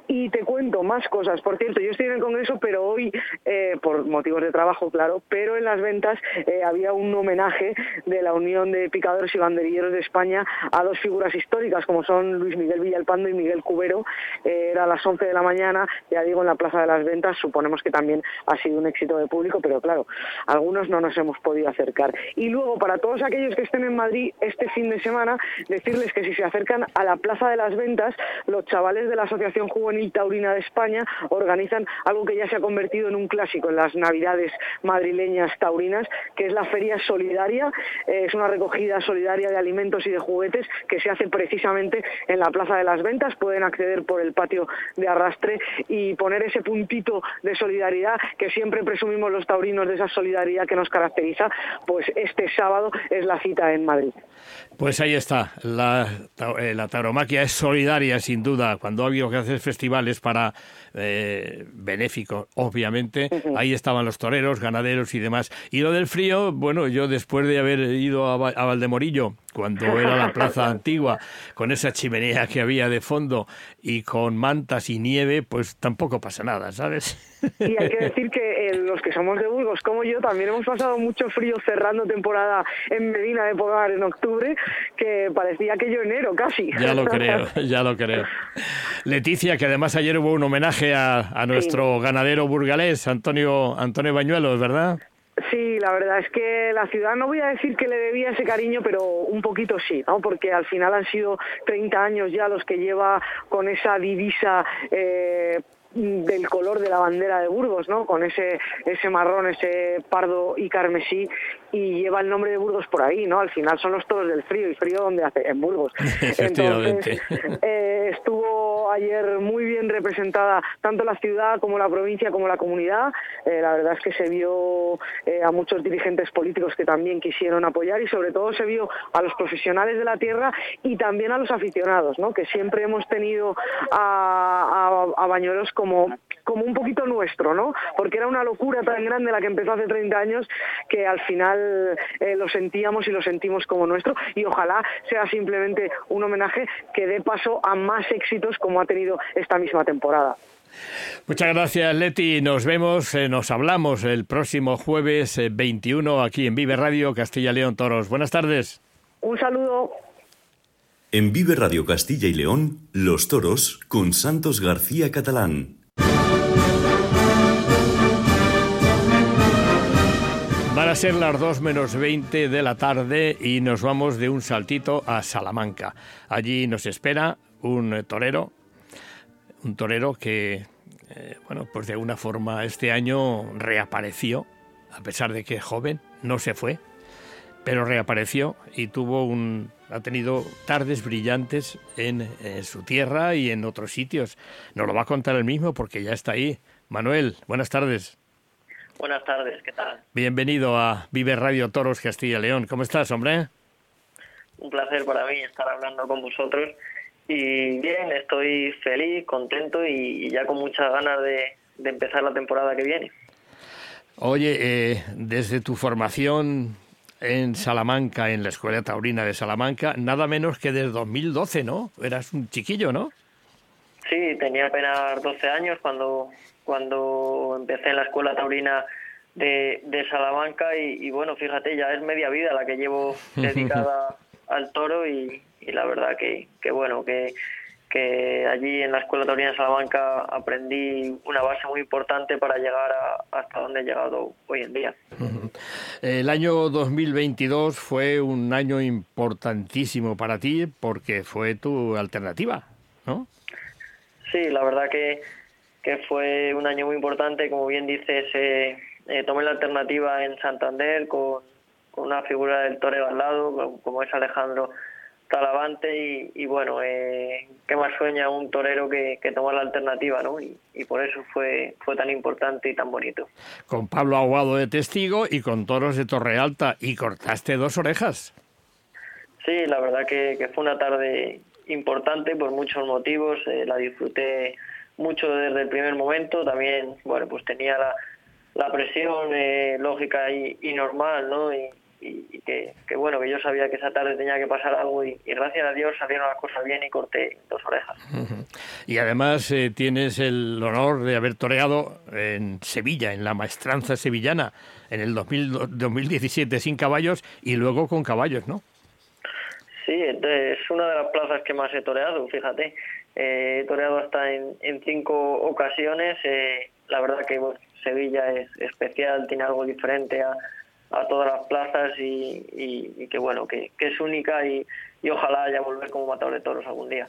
Y te cuento más cosas. Por cierto, yo estoy en el Congreso, pero hoy, eh, por motivos de trabajo, claro, pero en las ventas había un homenaje de la Unión de Picadores y Banderilleros de España a dos figuras históricas como son Luis Miguel Villalpando y Miguel Cubero. Eh, era a las 11 de la mañana, ya digo, en la Plaza de las Ventas. Suponemos que también ha sido un éxito de público, pero claro, algunos no nos hemos podido acercar. Y luego, para todos aquellos que estén en Madrid este fin de semana, decirles que si se acercan a la Plaza de las Ventas, los chavales de la Asociación Juvenil Taurina de España organizan algo que ya se ha convertido en un clásico en las Navidades madrileñas taurinas, que es la Feria Solidaria. Eh, es una recogida solidaria de alimentos y de juguetes que se hace precisamente en la Plaza de las Ventas. Pueden acceder por el patio de arrastre y poner ese puntito de solidaridad que siempre presumimos los taurinos de esa solidaridad que nos caracteriza. Pues este sábado es la cita en Madrid. Pues ahí está, la, eh, la tauromaquia es solidaria sin duda. Cuando ha habido que hacer festivales para eh, benéficos, obviamente, ahí estaban los toreros, ganaderos y demás. Y lo del frío, bueno, yo después de haber ido a, a Valdemorillo, cuando era la plaza antigua, con esa chimenea que había de fondo y con mantas y nieve, pues tampoco pasa nada, ¿sabes? Y hay que decir que eh, los que somos de Burgos, como yo, también hemos pasado mucho frío cerrando temporada en Medina de Pogar en octubre, que parecía aquello enero casi. Ya lo creo, ya lo creo. Leticia, que además ayer hubo un homenaje a, nuestro ganadero burgalés, Antonio, Antonio Bañuelos, ¿verdad? Sí, la verdad es que la ciudad, no voy a decir que le debía ese cariño, pero un poquito sí, ¿no? Porque al final han sido 30 años ya los que lleva con esa divisa eh, del color de la bandera de Burgos, ¿no? Con ese ese marrón, ese pardo y carmesí y lleva el nombre de Burgos por ahí, ¿no? Al final son los toros del frío y frío donde hace en Burgos. Entonces, eh, estuvo ayer muy bien representada tanto la ciudad como la provincia como la comunidad. Eh, la verdad es que se vio eh, a muchos dirigentes políticos que también quisieron apoyar y sobre todo se vio a los profesionales de la tierra y también a los aficionados, ¿no? Que siempre hemos tenido a, a, a Bañuelos como, como un poquito nuestro, ¿no? Porque era una locura tan grande la que empezó hace 30 años que al final eh, lo sentíamos y lo sentimos como nuestro y ojalá sea simplemente un homenaje que dé paso a más éxitos como ha tenido esta misma temporada. Muchas gracias, Leti. Nos vemos, eh, nos hablamos el próximo jueves 21 eh, aquí en Vive Radio Castilla León Toros. Buenas tardes. Un saludo. En Vive Radio Castilla y León, Los Toros con Santos García Catalán. A ser las 2 menos 20 de la tarde y nos vamos de un saltito a Salamanca. Allí nos espera un torero, un torero que, eh, bueno, pues de alguna forma este año reapareció, a pesar de que joven, no se fue, pero reapareció y tuvo un, ha tenido tardes brillantes en, su tierra y en otros sitios. Nos lo va a contar él mismo porque ya está ahí. Manuel, buenas tardes. Buenas tardes, ¿qué tal? Bienvenido a Vive Radio Toros Castilla León. ¿Cómo estás, hombre? Un placer para mí estar hablando con vosotros. Y bien, estoy feliz, contento y ya con muchas ganas de, empezar la temporada que viene. Oye, eh, desde tu formación en Salamanca, en la Escuela Taurina de Salamanca, nada menos que desde 2012, ¿no? Eras un chiquillo, ¿no? Sí, tenía apenas 12 años cuando, cuando empecé en la Escuela Taurina de, de Salamanca y, bueno, fíjate, ya es media vida la que llevo dedicada al toro y, la verdad que, que bueno, que, que allí en la Escuela Taurina de Salamanca aprendí una base muy importante para llegar hasta donde he llegado hoy en día. El año 2022 fue un año importantísimo para ti porque fue tu alternativa, ¿no? Sí, la verdad que, que fue un año muy importante. Como bien dices, eh, eh, tomé la alternativa en Santander con, con una figura del torero al lado, como es Alejandro Talavante y, bueno, eh, qué más sueña un torero que, que tomar la alternativa, ¿no? Y, por eso fue, fue tan importante y tan bonito. Con Pablo Aguado de testigo y con toros de Torre Alta y cortaste dos orejas. Sí, la verdad que, fue una tarde importante por muchos motivos, eh, la disfruté mucho desde el primer momento, también, bueno, pues tenía la, la presión eh, lógica y, y, normal, ¿no? Y, y, que, bueno, que yo sabía que esa tarde tenía que pasar algo y, gracias a Dios salieron las cosas bien y corté dos orejas. Y además eh, tienes el honor de haber toreado en Sevilla, en la maestranza sevillana, en el 2017 sin caballos y luego con caballos, ¿no? Sí, es una de las plazas que más he toreado, fíjate. Eh, he toreado hasta en, cinco ocasiones. Eh, la verdad que Sevilla es especial, tiene algo diferente a, a todas las plazas y, que bueno, que, es única y, ojalá haya volver como matador de toros algún día.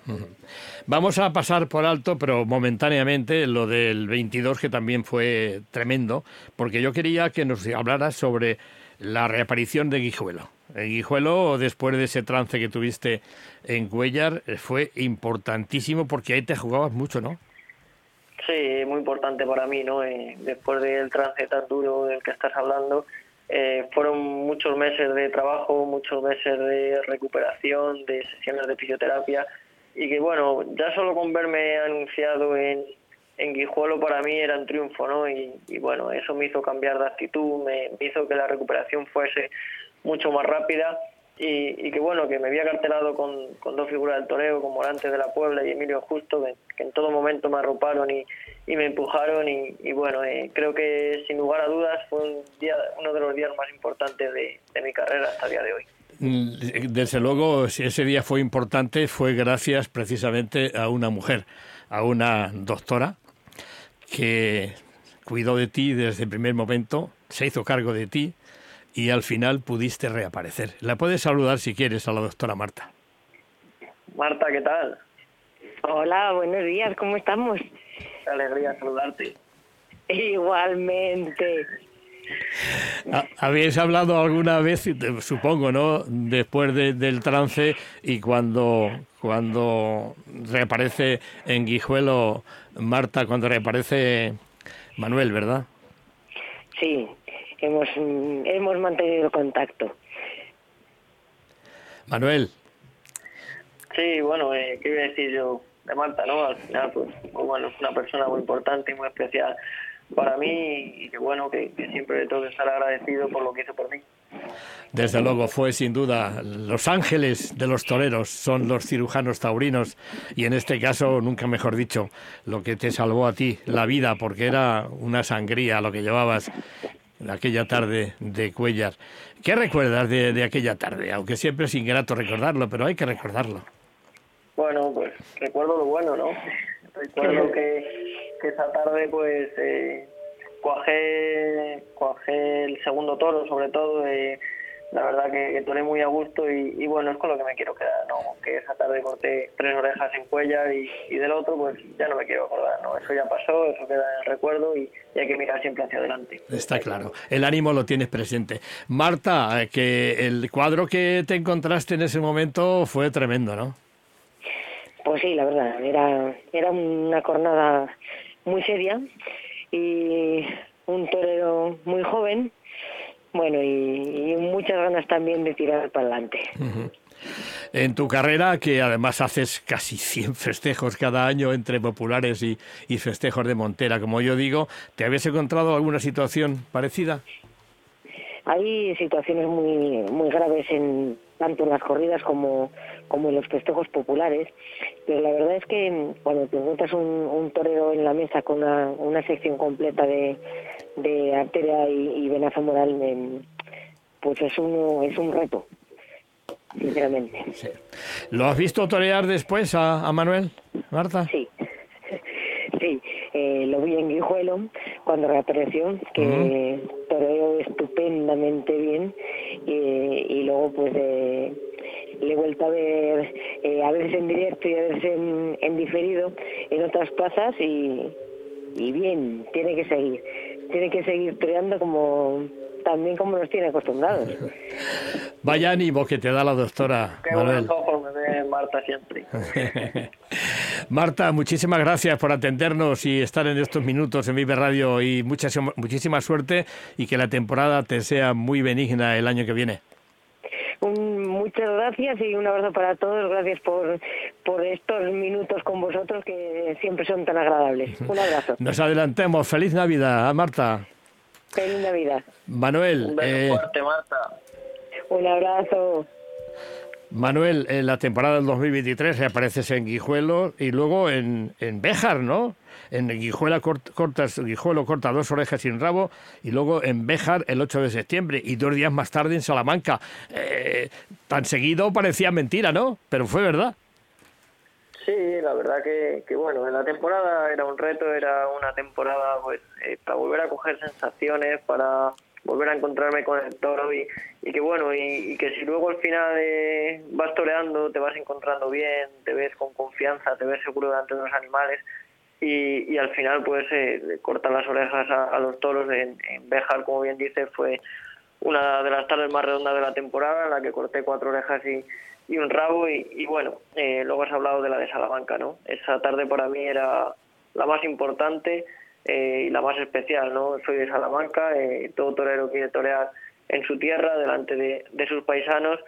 Vamos a pasar por alto, pero momentáneamente, lo del 22 que también fue tremendo, porque yo quería que nos hablaras sobre la reaparición de Guijuelo. El Guijuelo, después de ese trance que tuviste en Cuellar, fue importantísimo porque ahí te jugabas mucho, ¿no? Sí, muy importante para mí, ¿no? Eh, después del trance tan duro del que estás hablando, eh, fueron muchos meses de trabajo, muchos meses de recuperación, de sesiones de fisioterapia y que bueno, ya solo con verme anunciado en, en Guijuelo para mí era un triunfo, ¿no? Y, bueno, eso me hizo cambiar de actitud, me, hizo que la recuperación fuese mucho más rápida y, que bueno, que me había cartelado con, con dos figuras del toreo, como Morante de la Puebla y Emilio Justo, que, en todo momento me arroparon y, y me empujaron y, bueno, eh, creo que sin lugar a dudas fue un día, uno de los días más importantes de, de mi carrera hasta el día de hoy. Mm, desde luego, si ese día fue importante, fue gracias precisamente a una mujer, a una doctora que cuidó de ti desde el primer momento, se hizo cargo de ti, y al final pudiste reaparecer. La puedes saludar si quieres a la doctora Marta. Marta, ¿qué tal? Hola, buenos días, ¿cómo estamos? Qué alegría saludarte. Igualmente. Habéis hablado alguna vez, supongo, ¿no? Después del trance y cuando, cuando reaparece en Guijuelo Marta, cuando reaparece Manuel, ¿verdad? Sí, hemos, hemos mantenido contacto. Manuel. Sí, bueno, eh, ¿qué iba a decir yo de Marta, no? Al final, pues, pues, bueno, es una persona muy importante y muy especial para mí y que bueno, que, siempre tengo que estar agradecido por lo que hizo por mí. Desde luego fue sin duda los ángeles de los toreros, son los cirujanos taurinos y en este caso, nunca mejor dicho, lo que te salvó a ti la vida porque era una sangría lo que llevabas aquella tarde de Cuellar. ¿Qué recuerdas de, aquella tarde? Aunque siempre es ingrato recordarlo, pero hay que recordarlo. Bueno, pues recuerdo lo bueno, ¿no? Recuerdo que, esa tarde pues eh, cuajé, el segundo toro sobre todo. Eh, la verdad que, que muy a gusto y, bueno, es con lo que me quiero quedar, ¿no? Que esa tarde corté tres orejas en cuella y, del otro, pues ya no me quiero acordar, ¿no? Eso ya pasó, eso queda en el recuerdo y, hay que mirar siempre hacia adelante. Está claro, el ánimo lo tienes presente. Marta, eh, que el cuadro que te encontraste en ese momento fue tremendo, ¿no? Pues sí, la verdad, era, era una jornada muy seria y un torero muy joven bueno, y, muchas ganas también de tirar para adelante. En tu carrera, que además haces casi 100 festejos cada año entre populares y, y festejos de Montera, como yo digo, ¿te habías encontrado alguna situación parecida? Hay situaciones muy, muy graves en, tanto en las corridas como, como en los festejos populares, pero la verdad es que cuando te encuentras un, un torero en la mesa con una, una sección completa de, de arteria y, y venaza moral, pues es un, es un reto. sinceramente. ¿Lo has visto torear después a, a Manuel, Marta? Sí. Sí, eh, lo vi en Guijuelo cuando reapareció, que toreó estupendamente bien y, y luego pues eh, le he vuelto a ver eh, a veces en directo y a veces en, en diferido en otras plazas y, y bien, tiene que seguir, tiene que seguir toreando como también como nos tiene acostumbrados. Vaya ánimo que te da la doctora Qué Manuel. Marta siempre. Marta, muchísimas gracias por atendernos y estar en estos minutos en Vive Radio y muchas, muchísima suerte y que la temporada te sea muy benigna el año que viene. Un- muchas gracias y un abrazo para todos. Gracias por, por estos minutos con vosotros que siempre son tan agradables. Un abrazo. Nos adelantemos. Feliz Navidad, ¿eh, Marta. Feliz Navidad. Manuel, Un beso eh, fuerte, Marta. Un abrazo. Manuel, en la temporada del 2023 reapareces en Guijuelo y luego en, en Béjar, ¿no? En Guijuelo, cort- cortas, Guijuelo corta dos orejas sin rabo y luego en Béjar el 8 de septiembre y dos días más tarde en Salamanca. Eh, tan seguido parecía mentira, ¿no? Pero fue verdad. Sí, la verdad que, que bueno, en la temporada era un reto, era una temporada pues eh, para volver a coger sensaciones, para volver a encontrarme con el toro y, y que bueno, y, y que si luego al final eh, vas toreando, te vas encontrando bien, te ves con confianza, te ves seguro delante de los animales y, al final pues eh, cortan las orejas a, los toros en, en Béjar, como bien dice, fue una de las tardes más redondas de la temporada en la que corté cuatro orejas y, y un rabo y, y bueno, eh, luego has hablado de la de Salamanca, ¿no? Esa tarde para mí era la más importante eh, y la más especial, ¿no? Soy de Salamanca, eh, todo torero quiere torear en su tierra, delante de, de sus paisanos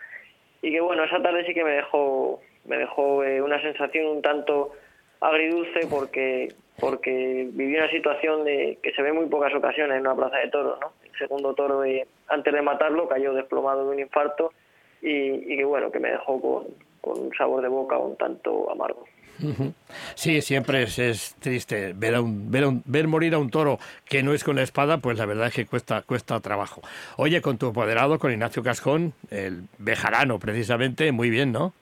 y que bueno, esa tarde sí que me dejó, me dejó eh, una sensación un tanto agridulce porque porque viví una situación de que se ve muy pocas ocasiones en una plaza de toros, ¿no? El segundo toro, antes de matarlo, cayó desplomado de un infarto y, y que bueno, que me dejó con, con un sabor de boca un tanto amargo. Sí, siempre es, es triste ver, a un, ver, a un- ver morir a un toro que no es con la espada, pues la verdad es que cuesta, cuesta trabajo. Oye, con tu apoderado, con Ignacio Cascón, el bejarano precisamente, muy bien, ¿no?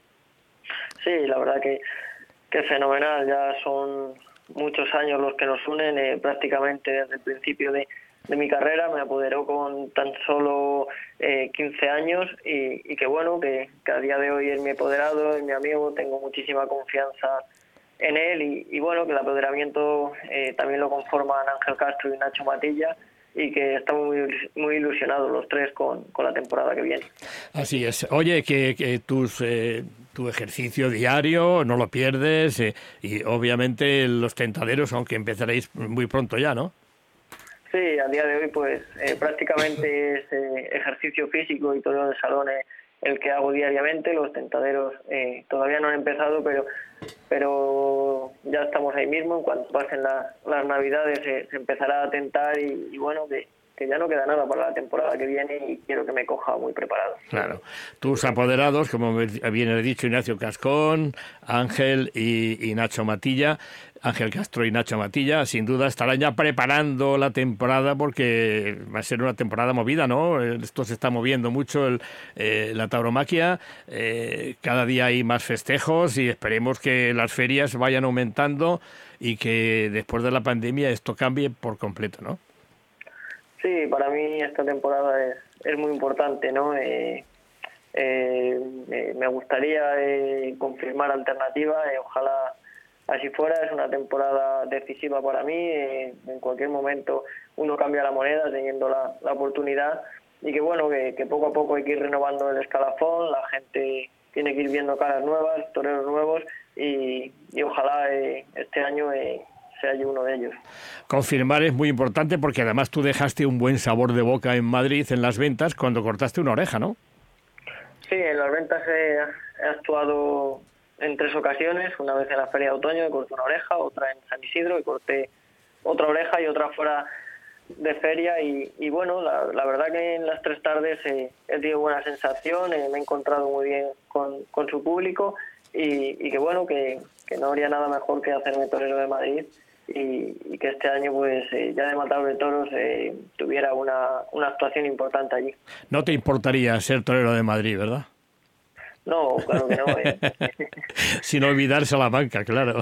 Sí, la verdad que, que fenomenal. Ya son muchos años los que nos unen, eh, prácticamente desde el principio de, de mi carrera. Me apoderó con tan solo eh, 15 años y, y que bueno, que, que a día de hoy es mi apoderado, es mi amigo, tengo muchísima confianza en él y, y bueno, que el apoderamiento eh, también lo conforman Ángel Castro y Nacho Matilla y que estamos muy, muy ilusionados los tres con, con la temporada que viene. Así es. Oye, que, que tus, eh, tu ejercicio diario no lo pierdes eh, y obviamente los tentaderos, aunque empezaréis muy pronto ya, ¿no? Sí, a día de hoy pues eh, prácticamente es eh, ejercicio físico y todo de salón eh, el que hago diariamente. Los tentaderos eh, todavía no han empezado, pero pero ya estamos ahí mismo. En cuanto pasen la- las navidades se empezará a tentar y, y bueno, que, que ya no queda nada para la temporada que viene y quiero que me coja muy preparado. Claro. Tus apoderados, como bien he dicho, Ignacio Cascón, Ángel y, Nacho Matilla, Ángel Castro y Nacho Matilla, sin duda estarán ya preparando la temporada porque va a ser una temporada movida, ¿no? Esto se está moviendo mucho, el, eh, la tauromaquia, eh, cada día hay más festejos y esperemos que las ferias vayan aumentando y que después de la pandemia esto cambie por completo, ¿no? Sí, para mí esta temporada es, muy importante, ¿no? Eh, eh, me gustaría eh, confirmar alternativas, eh, ojalá así fuera. Es una temporada decisiva para mí. eh, en cualquier momento uno cambia la moneda teniendo la, oportunidad y que bueno, que, poco a poco hay que ir renovando el escalafón, la gente tiene que ir viendo caras nuevas, toreros nuevos y, y ojalá eh, este año sea yo uno de ellos. Confirmar es muy importante porque además tú dejaste un buen sabor de boca en Madrid en las ventas cuando cortaste una oreja, ¿no? Sí, en las ventas he, he actuado en tres ocasiones, una vez en la feria de otoño, que corté una oreja, otra en San Isidro, y corté otra oreja y otra fuera de feria y, y bueno, la, la verdad que en las tres tardes eh, he tenido buena sensación, eh, me he encontrado muy bien con, con su público y, y que bueno, que, que no habría nada mejor que hacerme torero de Madrid y, y que este año pues eh, ya de Matador de Toros eh, tuviera una, una actuación importante allí. No te importaría ser torero de Madrid, ¿verdad? No, claro que no. ¿eh? Sin olvidar Salamanca, claro.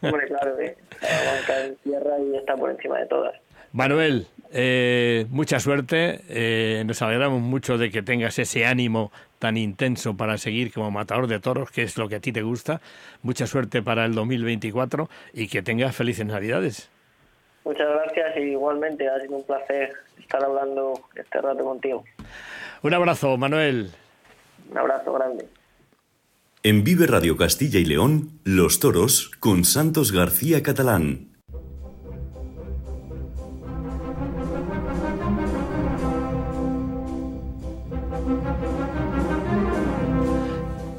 Hombre, claro, ¿eh? Salamanca en tierra y está por encima de todas. Manuel, eh, mucha suerte. Eh, nos alegramos mucho de que tengas ese ánimo tan intenso para seguir como matador de toros, que es lo que a ti te gusta. Mucha suerte para el 2024 y que tengas felices Navidades. Muchas gracias y igualmente ha sido un placer estar hablando este rato contigo. Un abrazo, Manuel. Un abrazo grande. En Vive Radio Castilla y León, Los Toros con Santos García Catalán.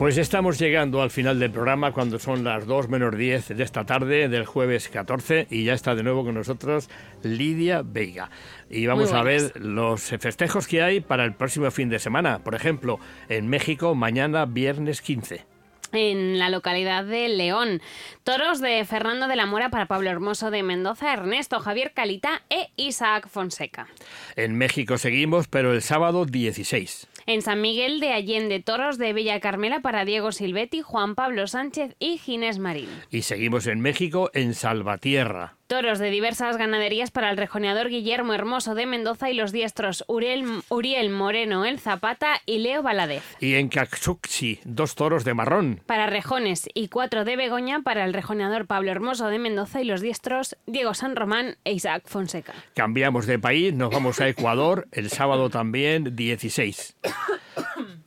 Pues estamos llegando al final del programa cuando son las 2 menos 10 de esta tarde del jueves 14 y ya está de nuevo con nosotros Lidia Veiga. Y vamos a ver los festejos que hay para el próximo fin de semana. Por ejemplo, en México mañana viernes 15 en la localidad de León. Toros de Fernando de la Mora para Pablo Hermoso de Mendoza, Ernesto Javier Calita e Isaac Fonseca. En México seguimos, pero el sábado 16. En San Miguel de Allende, toros de Villa Carmela para Diego Silvetti, Juan Pablo Sánchez y Ginés Marín. Y seguimos en México, en Salvatierra. Toros de diversas ganaderías para el rejoneador Guillermo Hermoso de Mendoza y los diestros Uriel, Uriel Moreno El Zapata y Leo Valadez. Y en Caxuxi, dos toros de marrón. Para rejones y cuatro de Begoña para el rejoneador Pablo Hermoso de Mendoza y los diestros Diego San Román e Isaac Fonseca. Cambiamos de país, nos vamos a Ecuador, el sábado también 16.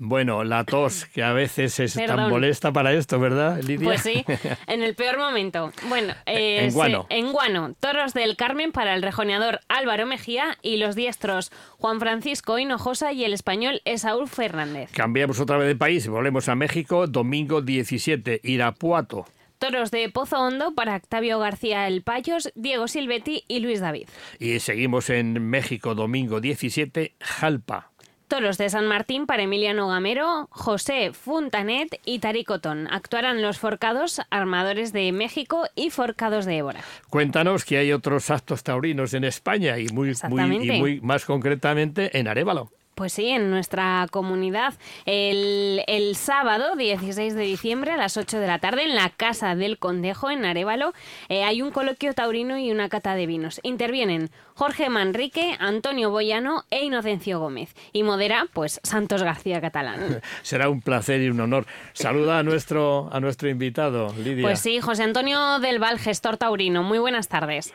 Bueno, la tos, que a veces es tan molesta para esto, ¿verdad, Lidia? Pues sí, en el peor momento. Bueno, en Guano. En Guano, toros del Carmen para el rejoneador Álvaro Mejía y los diestros Juan Francisco Hinojosa y el español Esaúl Fernández. Cambiamos otra vez de país, volvemos a México, domingo 17, Irapuato. Toros de Pozo Hondo para Octavio García El Payos, Diego Silvetti y Luis David. Y seguimos en México, domingo 17, Jalpa. Toros de San Martín para Emiliano Gamero, José Funtanet y Taricotón. Actuarán los forcados armadores de México y forcados de Évora. Cuéntanos que hay otros actos taurinos en España y muy, muy, y muy más concretamente en Arevalo. Pues sí, en nuestra comunidad. El, el, sábado 16 de diciembre a las 8 de la tarde en la Casa del Condejo en Arevalo eh, hay un coloquio taurino y una cata de vinos. Intervienen Jorge Manrique, Antonio Boyano e Inocencio Gómez. Y modera, pues, Santos García Catalán. Será un placer y un honor. Saluda a nuestro, a nuestro invitado, Lidia. Pues sí, José Antonio del Val, gestor taurino. Muy buenas tardes.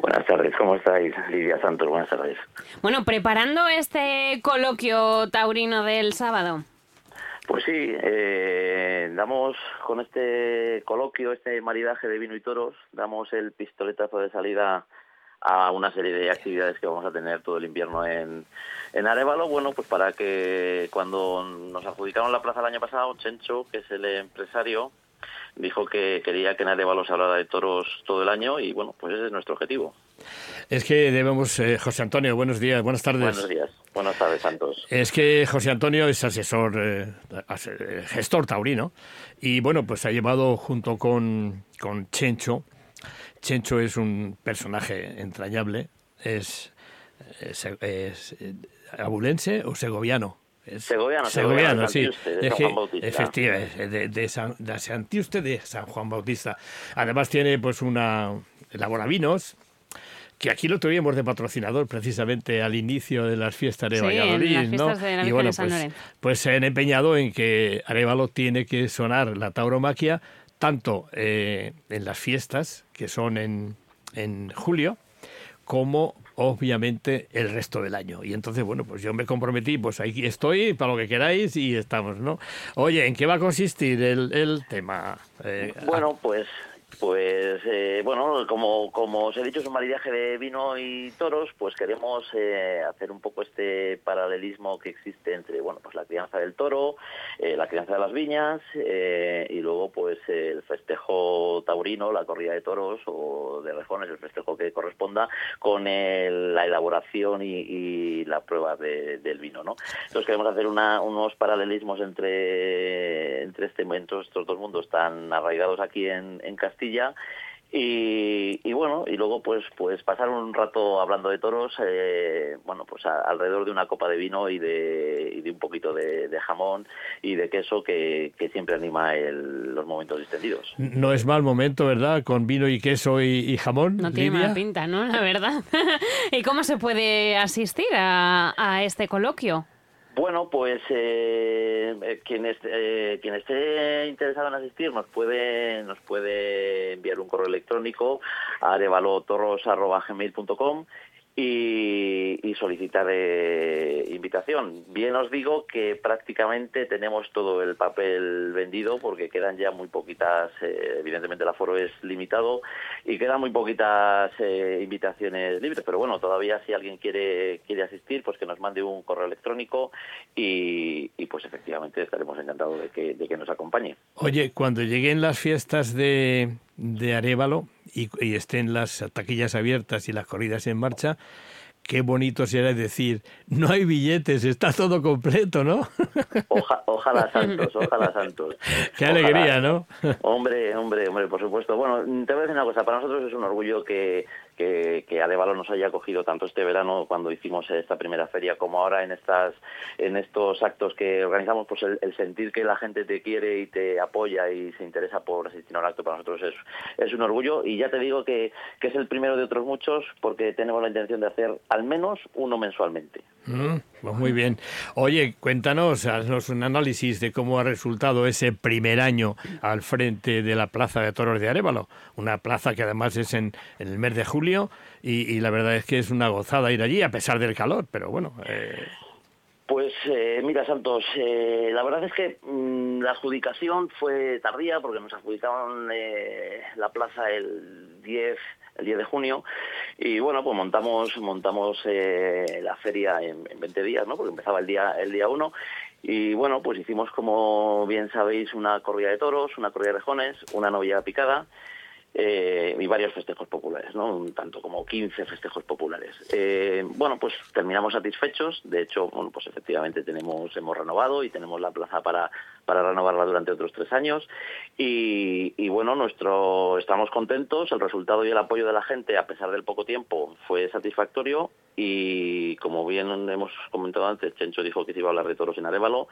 Buenas tardes, ¿cómo estáis? Lidia Santos, buenas tardes. Bueno, preparando este coloquio taurino del sábado. Pues sí, eh, damos con este coloquio, este maridaje de vino y toros, damos el pistoletazo de salida a una serie de actividades que vamos a tener todo el invierno en, en Arevalo. Bueno, pues para que cuando nos adjudicaron la plaza el año pasado, Chencho, que es el empresario, dijo que quería que nadie se hablara de toros todo el año y bueno, pues ese es nuestro objetivo. Es que debemos, eh, José Antonio, buenos días, buenas tardes. Buenos días, buenas tardes, Santos. Es que José Antonio es asesor, eh, eh, gestor taurino y bueno, pues ha llevado junto con, con Chencho. Chencho es un personaje entrañable, es, es abulense o segoviano. Segoviano, Segoviano, sí. De San Juan Efectivamente, de, de, San, de Santiuste de San Juan Bautista. Además tiene pues una... elabora vinos, que aquí lo tuvimos de patrocinador precisamente al inicio de las fiestas de sí, Valladolid, en las ¿no? De y bueno, San pues, pues, se han empeñado en que Arevalo tiene que sonar la tauromaquia tanto eh, en las fiestas, que son en, en julio, como obviamente el resto del año. Y entonces, bueno, pues yo me comprometí, pues ahí estoy para lo que queráis y estamos, ¿no? Oye, ¿en qué va a consistir el, el tema? Eh, bueno, pues pues eh, bueno, como, como os he dicho, es un maridaje de vino y toros, pues queremos eh, hacer un poco este paralelismo que existe entre bueno pues la crianza del toro, eh, la crianza de las viñas eh, y luego pues el festejo taurino, la corrida de toros o de rejones, el festejo que corresponda con el, la elaboración y, y la prueba de, del vino, ¿no? Entonces queremos hacer una, unos paralelismos entre entre este entre estos dos mundos tan arraigados aquí en Castilla Y, y, bueno, y luego pues pues pasar un rato hablando de toros, eh, bueno, pues a, alrededor de una copa de vino y de, y de un poquito de, de, jamón y de queso que, que siempre anima el, los momentos distendidos. No es mal momento, ¿verdad? Con vino y queso y, y jamón. No tiene Lidia. mala pinta, ¿no? La verdad. ¿Y cómo se puede asistir a, a este coloquio? Bueno, pues eh, eh, quien, esté, eh, quien esté interesado en asistir nos puede nos puede enviar un correo electrónico a arevalotorros.gmail.com y, y solicitar eh, invitación. Bien os digo que prácticamente tenemos todo el papel vendido porque quedan ya muy poquitas, eh, evidentemente el aforo es limitado y quedan muy poquitas eh, invitaciones libres, pero bueno, todavía si alguien quiere quiere asistir, pues que nos mande un correo electrónico y, y pues efectivamente estaremos encantados de que, de que nos acompañe. Oye, cuando lleguen las fiestas de, de Arevalo y, y estén las taquillas abiertas y las corridas en marcha, qué bonito será decir, no hay billetes, está todo completo, ¿no? Oja, ojalá santos, ojalá santos. Qué alegría, ¿no? Hombre, hombre, hombre, por supuesto. Bueno, te voy a decir una cosa, para nosotros es un orgullo que, que, que Arevalo nos haya acogido tanto este verano cuando hicimos esta primera feria como ahora en estas en estos actos que organizamos, pues el, el sentir que la gente te quiere y te apoya y se interesa por asistir a un acto para nosotros es, es un orgullo y ya te digo que, que es el primero de otros muchos porque tenemos la intención de hacer al menos uno mensualmente. Mm, pues muy bien. Oye, cuéntanos, haznos un análisis de cómo ha resultado ese primer año al frente de la Plaza de Toros de Arevalo. Una plaza que además es en, el mes de julio y, y, la verdad es que es una gozada ir allí a pesar del calor, pero bueno. Eh... Pues eh, mira, Santos, eh, la verdad es que mmm, la adjudicación fue tardía porque nos adjudicaron eh, la plaza el 10 el 10 de junio y bueno pues montamos montamos eh, la feria en, en, 20 días no porque empezaba el día el día 1 y bueno pues hicimos como bien sabéis una corrida de toros una corrida de rejones una novia picada eh, y varios festejos populares, ¿no? Un tanto como 15 festejos populares. Eh, bueno, pues terminamos satisfechos. De hecho, bueno, pues efectivamente tenemos hemos renovado y tenemos la plaza para para renovarla durante otros tres años. Y, bueno, nuestro estamos contentos. El resultado y el apoyo de la gente, a pesar del poco tiempo, fue satisfactorio. Y como bien hemos comentado antes, Chencho dijo que se iba a hablar de toros en Arevalo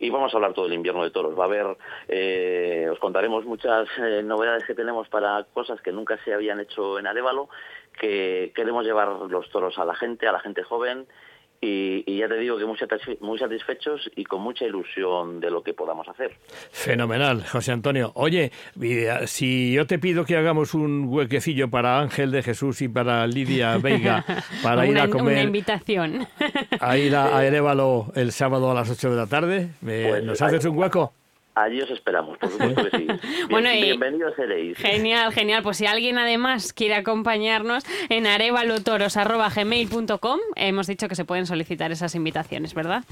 y vamos a hablar todo el invierno de toros. Va a haber, eh, os contaremos muchas eh, novedades que tenemos para cosas que nunca se habían hecho en Arevalo, que queremos llevar los toros a la gente, a la gente joven. Y, y, ya te digo que muy, muy satisfechos y con mucha ilusión de lo que podamos hacer. Fenomenal, José Antonio. Oye, si yo te pido que hagamos un huequecillo para Ángel de Jesús y para Lidia Veiga para una, ir a comer. Una invitación. A ir a, a Erevalo el sábado a las 8 de la tarde, pues, ¿nos haces un hueco? Allí os esperamos, por supuesto que sí. Bien, bueno, y bienvenidos seréis. Genial, genial. Pues si alguien además quiere acompañarnos en arevalotoros.gmail.com, hemos dicho que se pueden solicitar esas invitaciones, ¿verdad?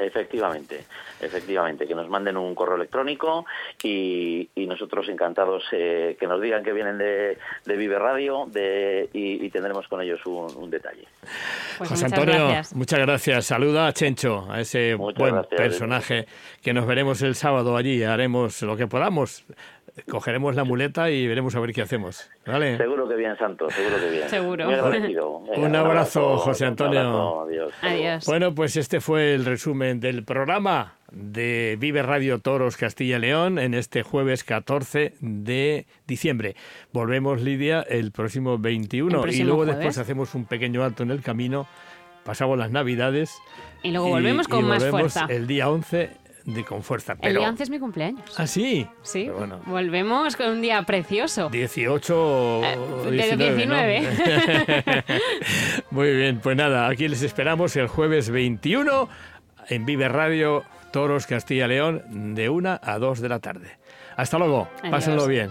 Efectivamente, efectivamente, que nos manden un correo electrónico y, y nosotros encantados eh, que nos digan que vienen de, de Vive Radio de, y, y, tendremos con ellos un, un detalle. Pues José muchas Antonio, gracias. muchas gracias. Saluda a Chencho, a ese muchas buen gracias, personaje que nos veremos el sábado allí. Haremos lo que podamos. Cogeremos la muleta y veremos a ver qué hacemos. ¿Vale? Seguro que bien, Santo, seguro que bien. Seguro. Muy agradecido. Venga, un, abrazo, un, abrazo, José Antonio. Abrazo, adiós. adiós. Bueno, pues este fue el resumen del programa de Vive Radio Toros Castilla y León en este jueves 14 de diciembre. Volvemos, Lidia, el próximo 21 el próximo y luego jueves. después hacemos un pequeño alto en el camino. Pasamos las Navidades. Y luego volvemos y, con y más volvemos fuerza. El día 11 de con fuerza. Pero... El día 11 es mi cumpleaños. ¿Ah, sí? Sí. Pero bueno. Volvemos con un día precioso. 18 Eh, de 19, 19. ¿no? Muy bien, pues nada, aquí les esperamos el jueves 21 en Vive Radio Toros Castilla León de 1 a 2 de la tarde. Hasta luego, Adiós. pásenlo bien.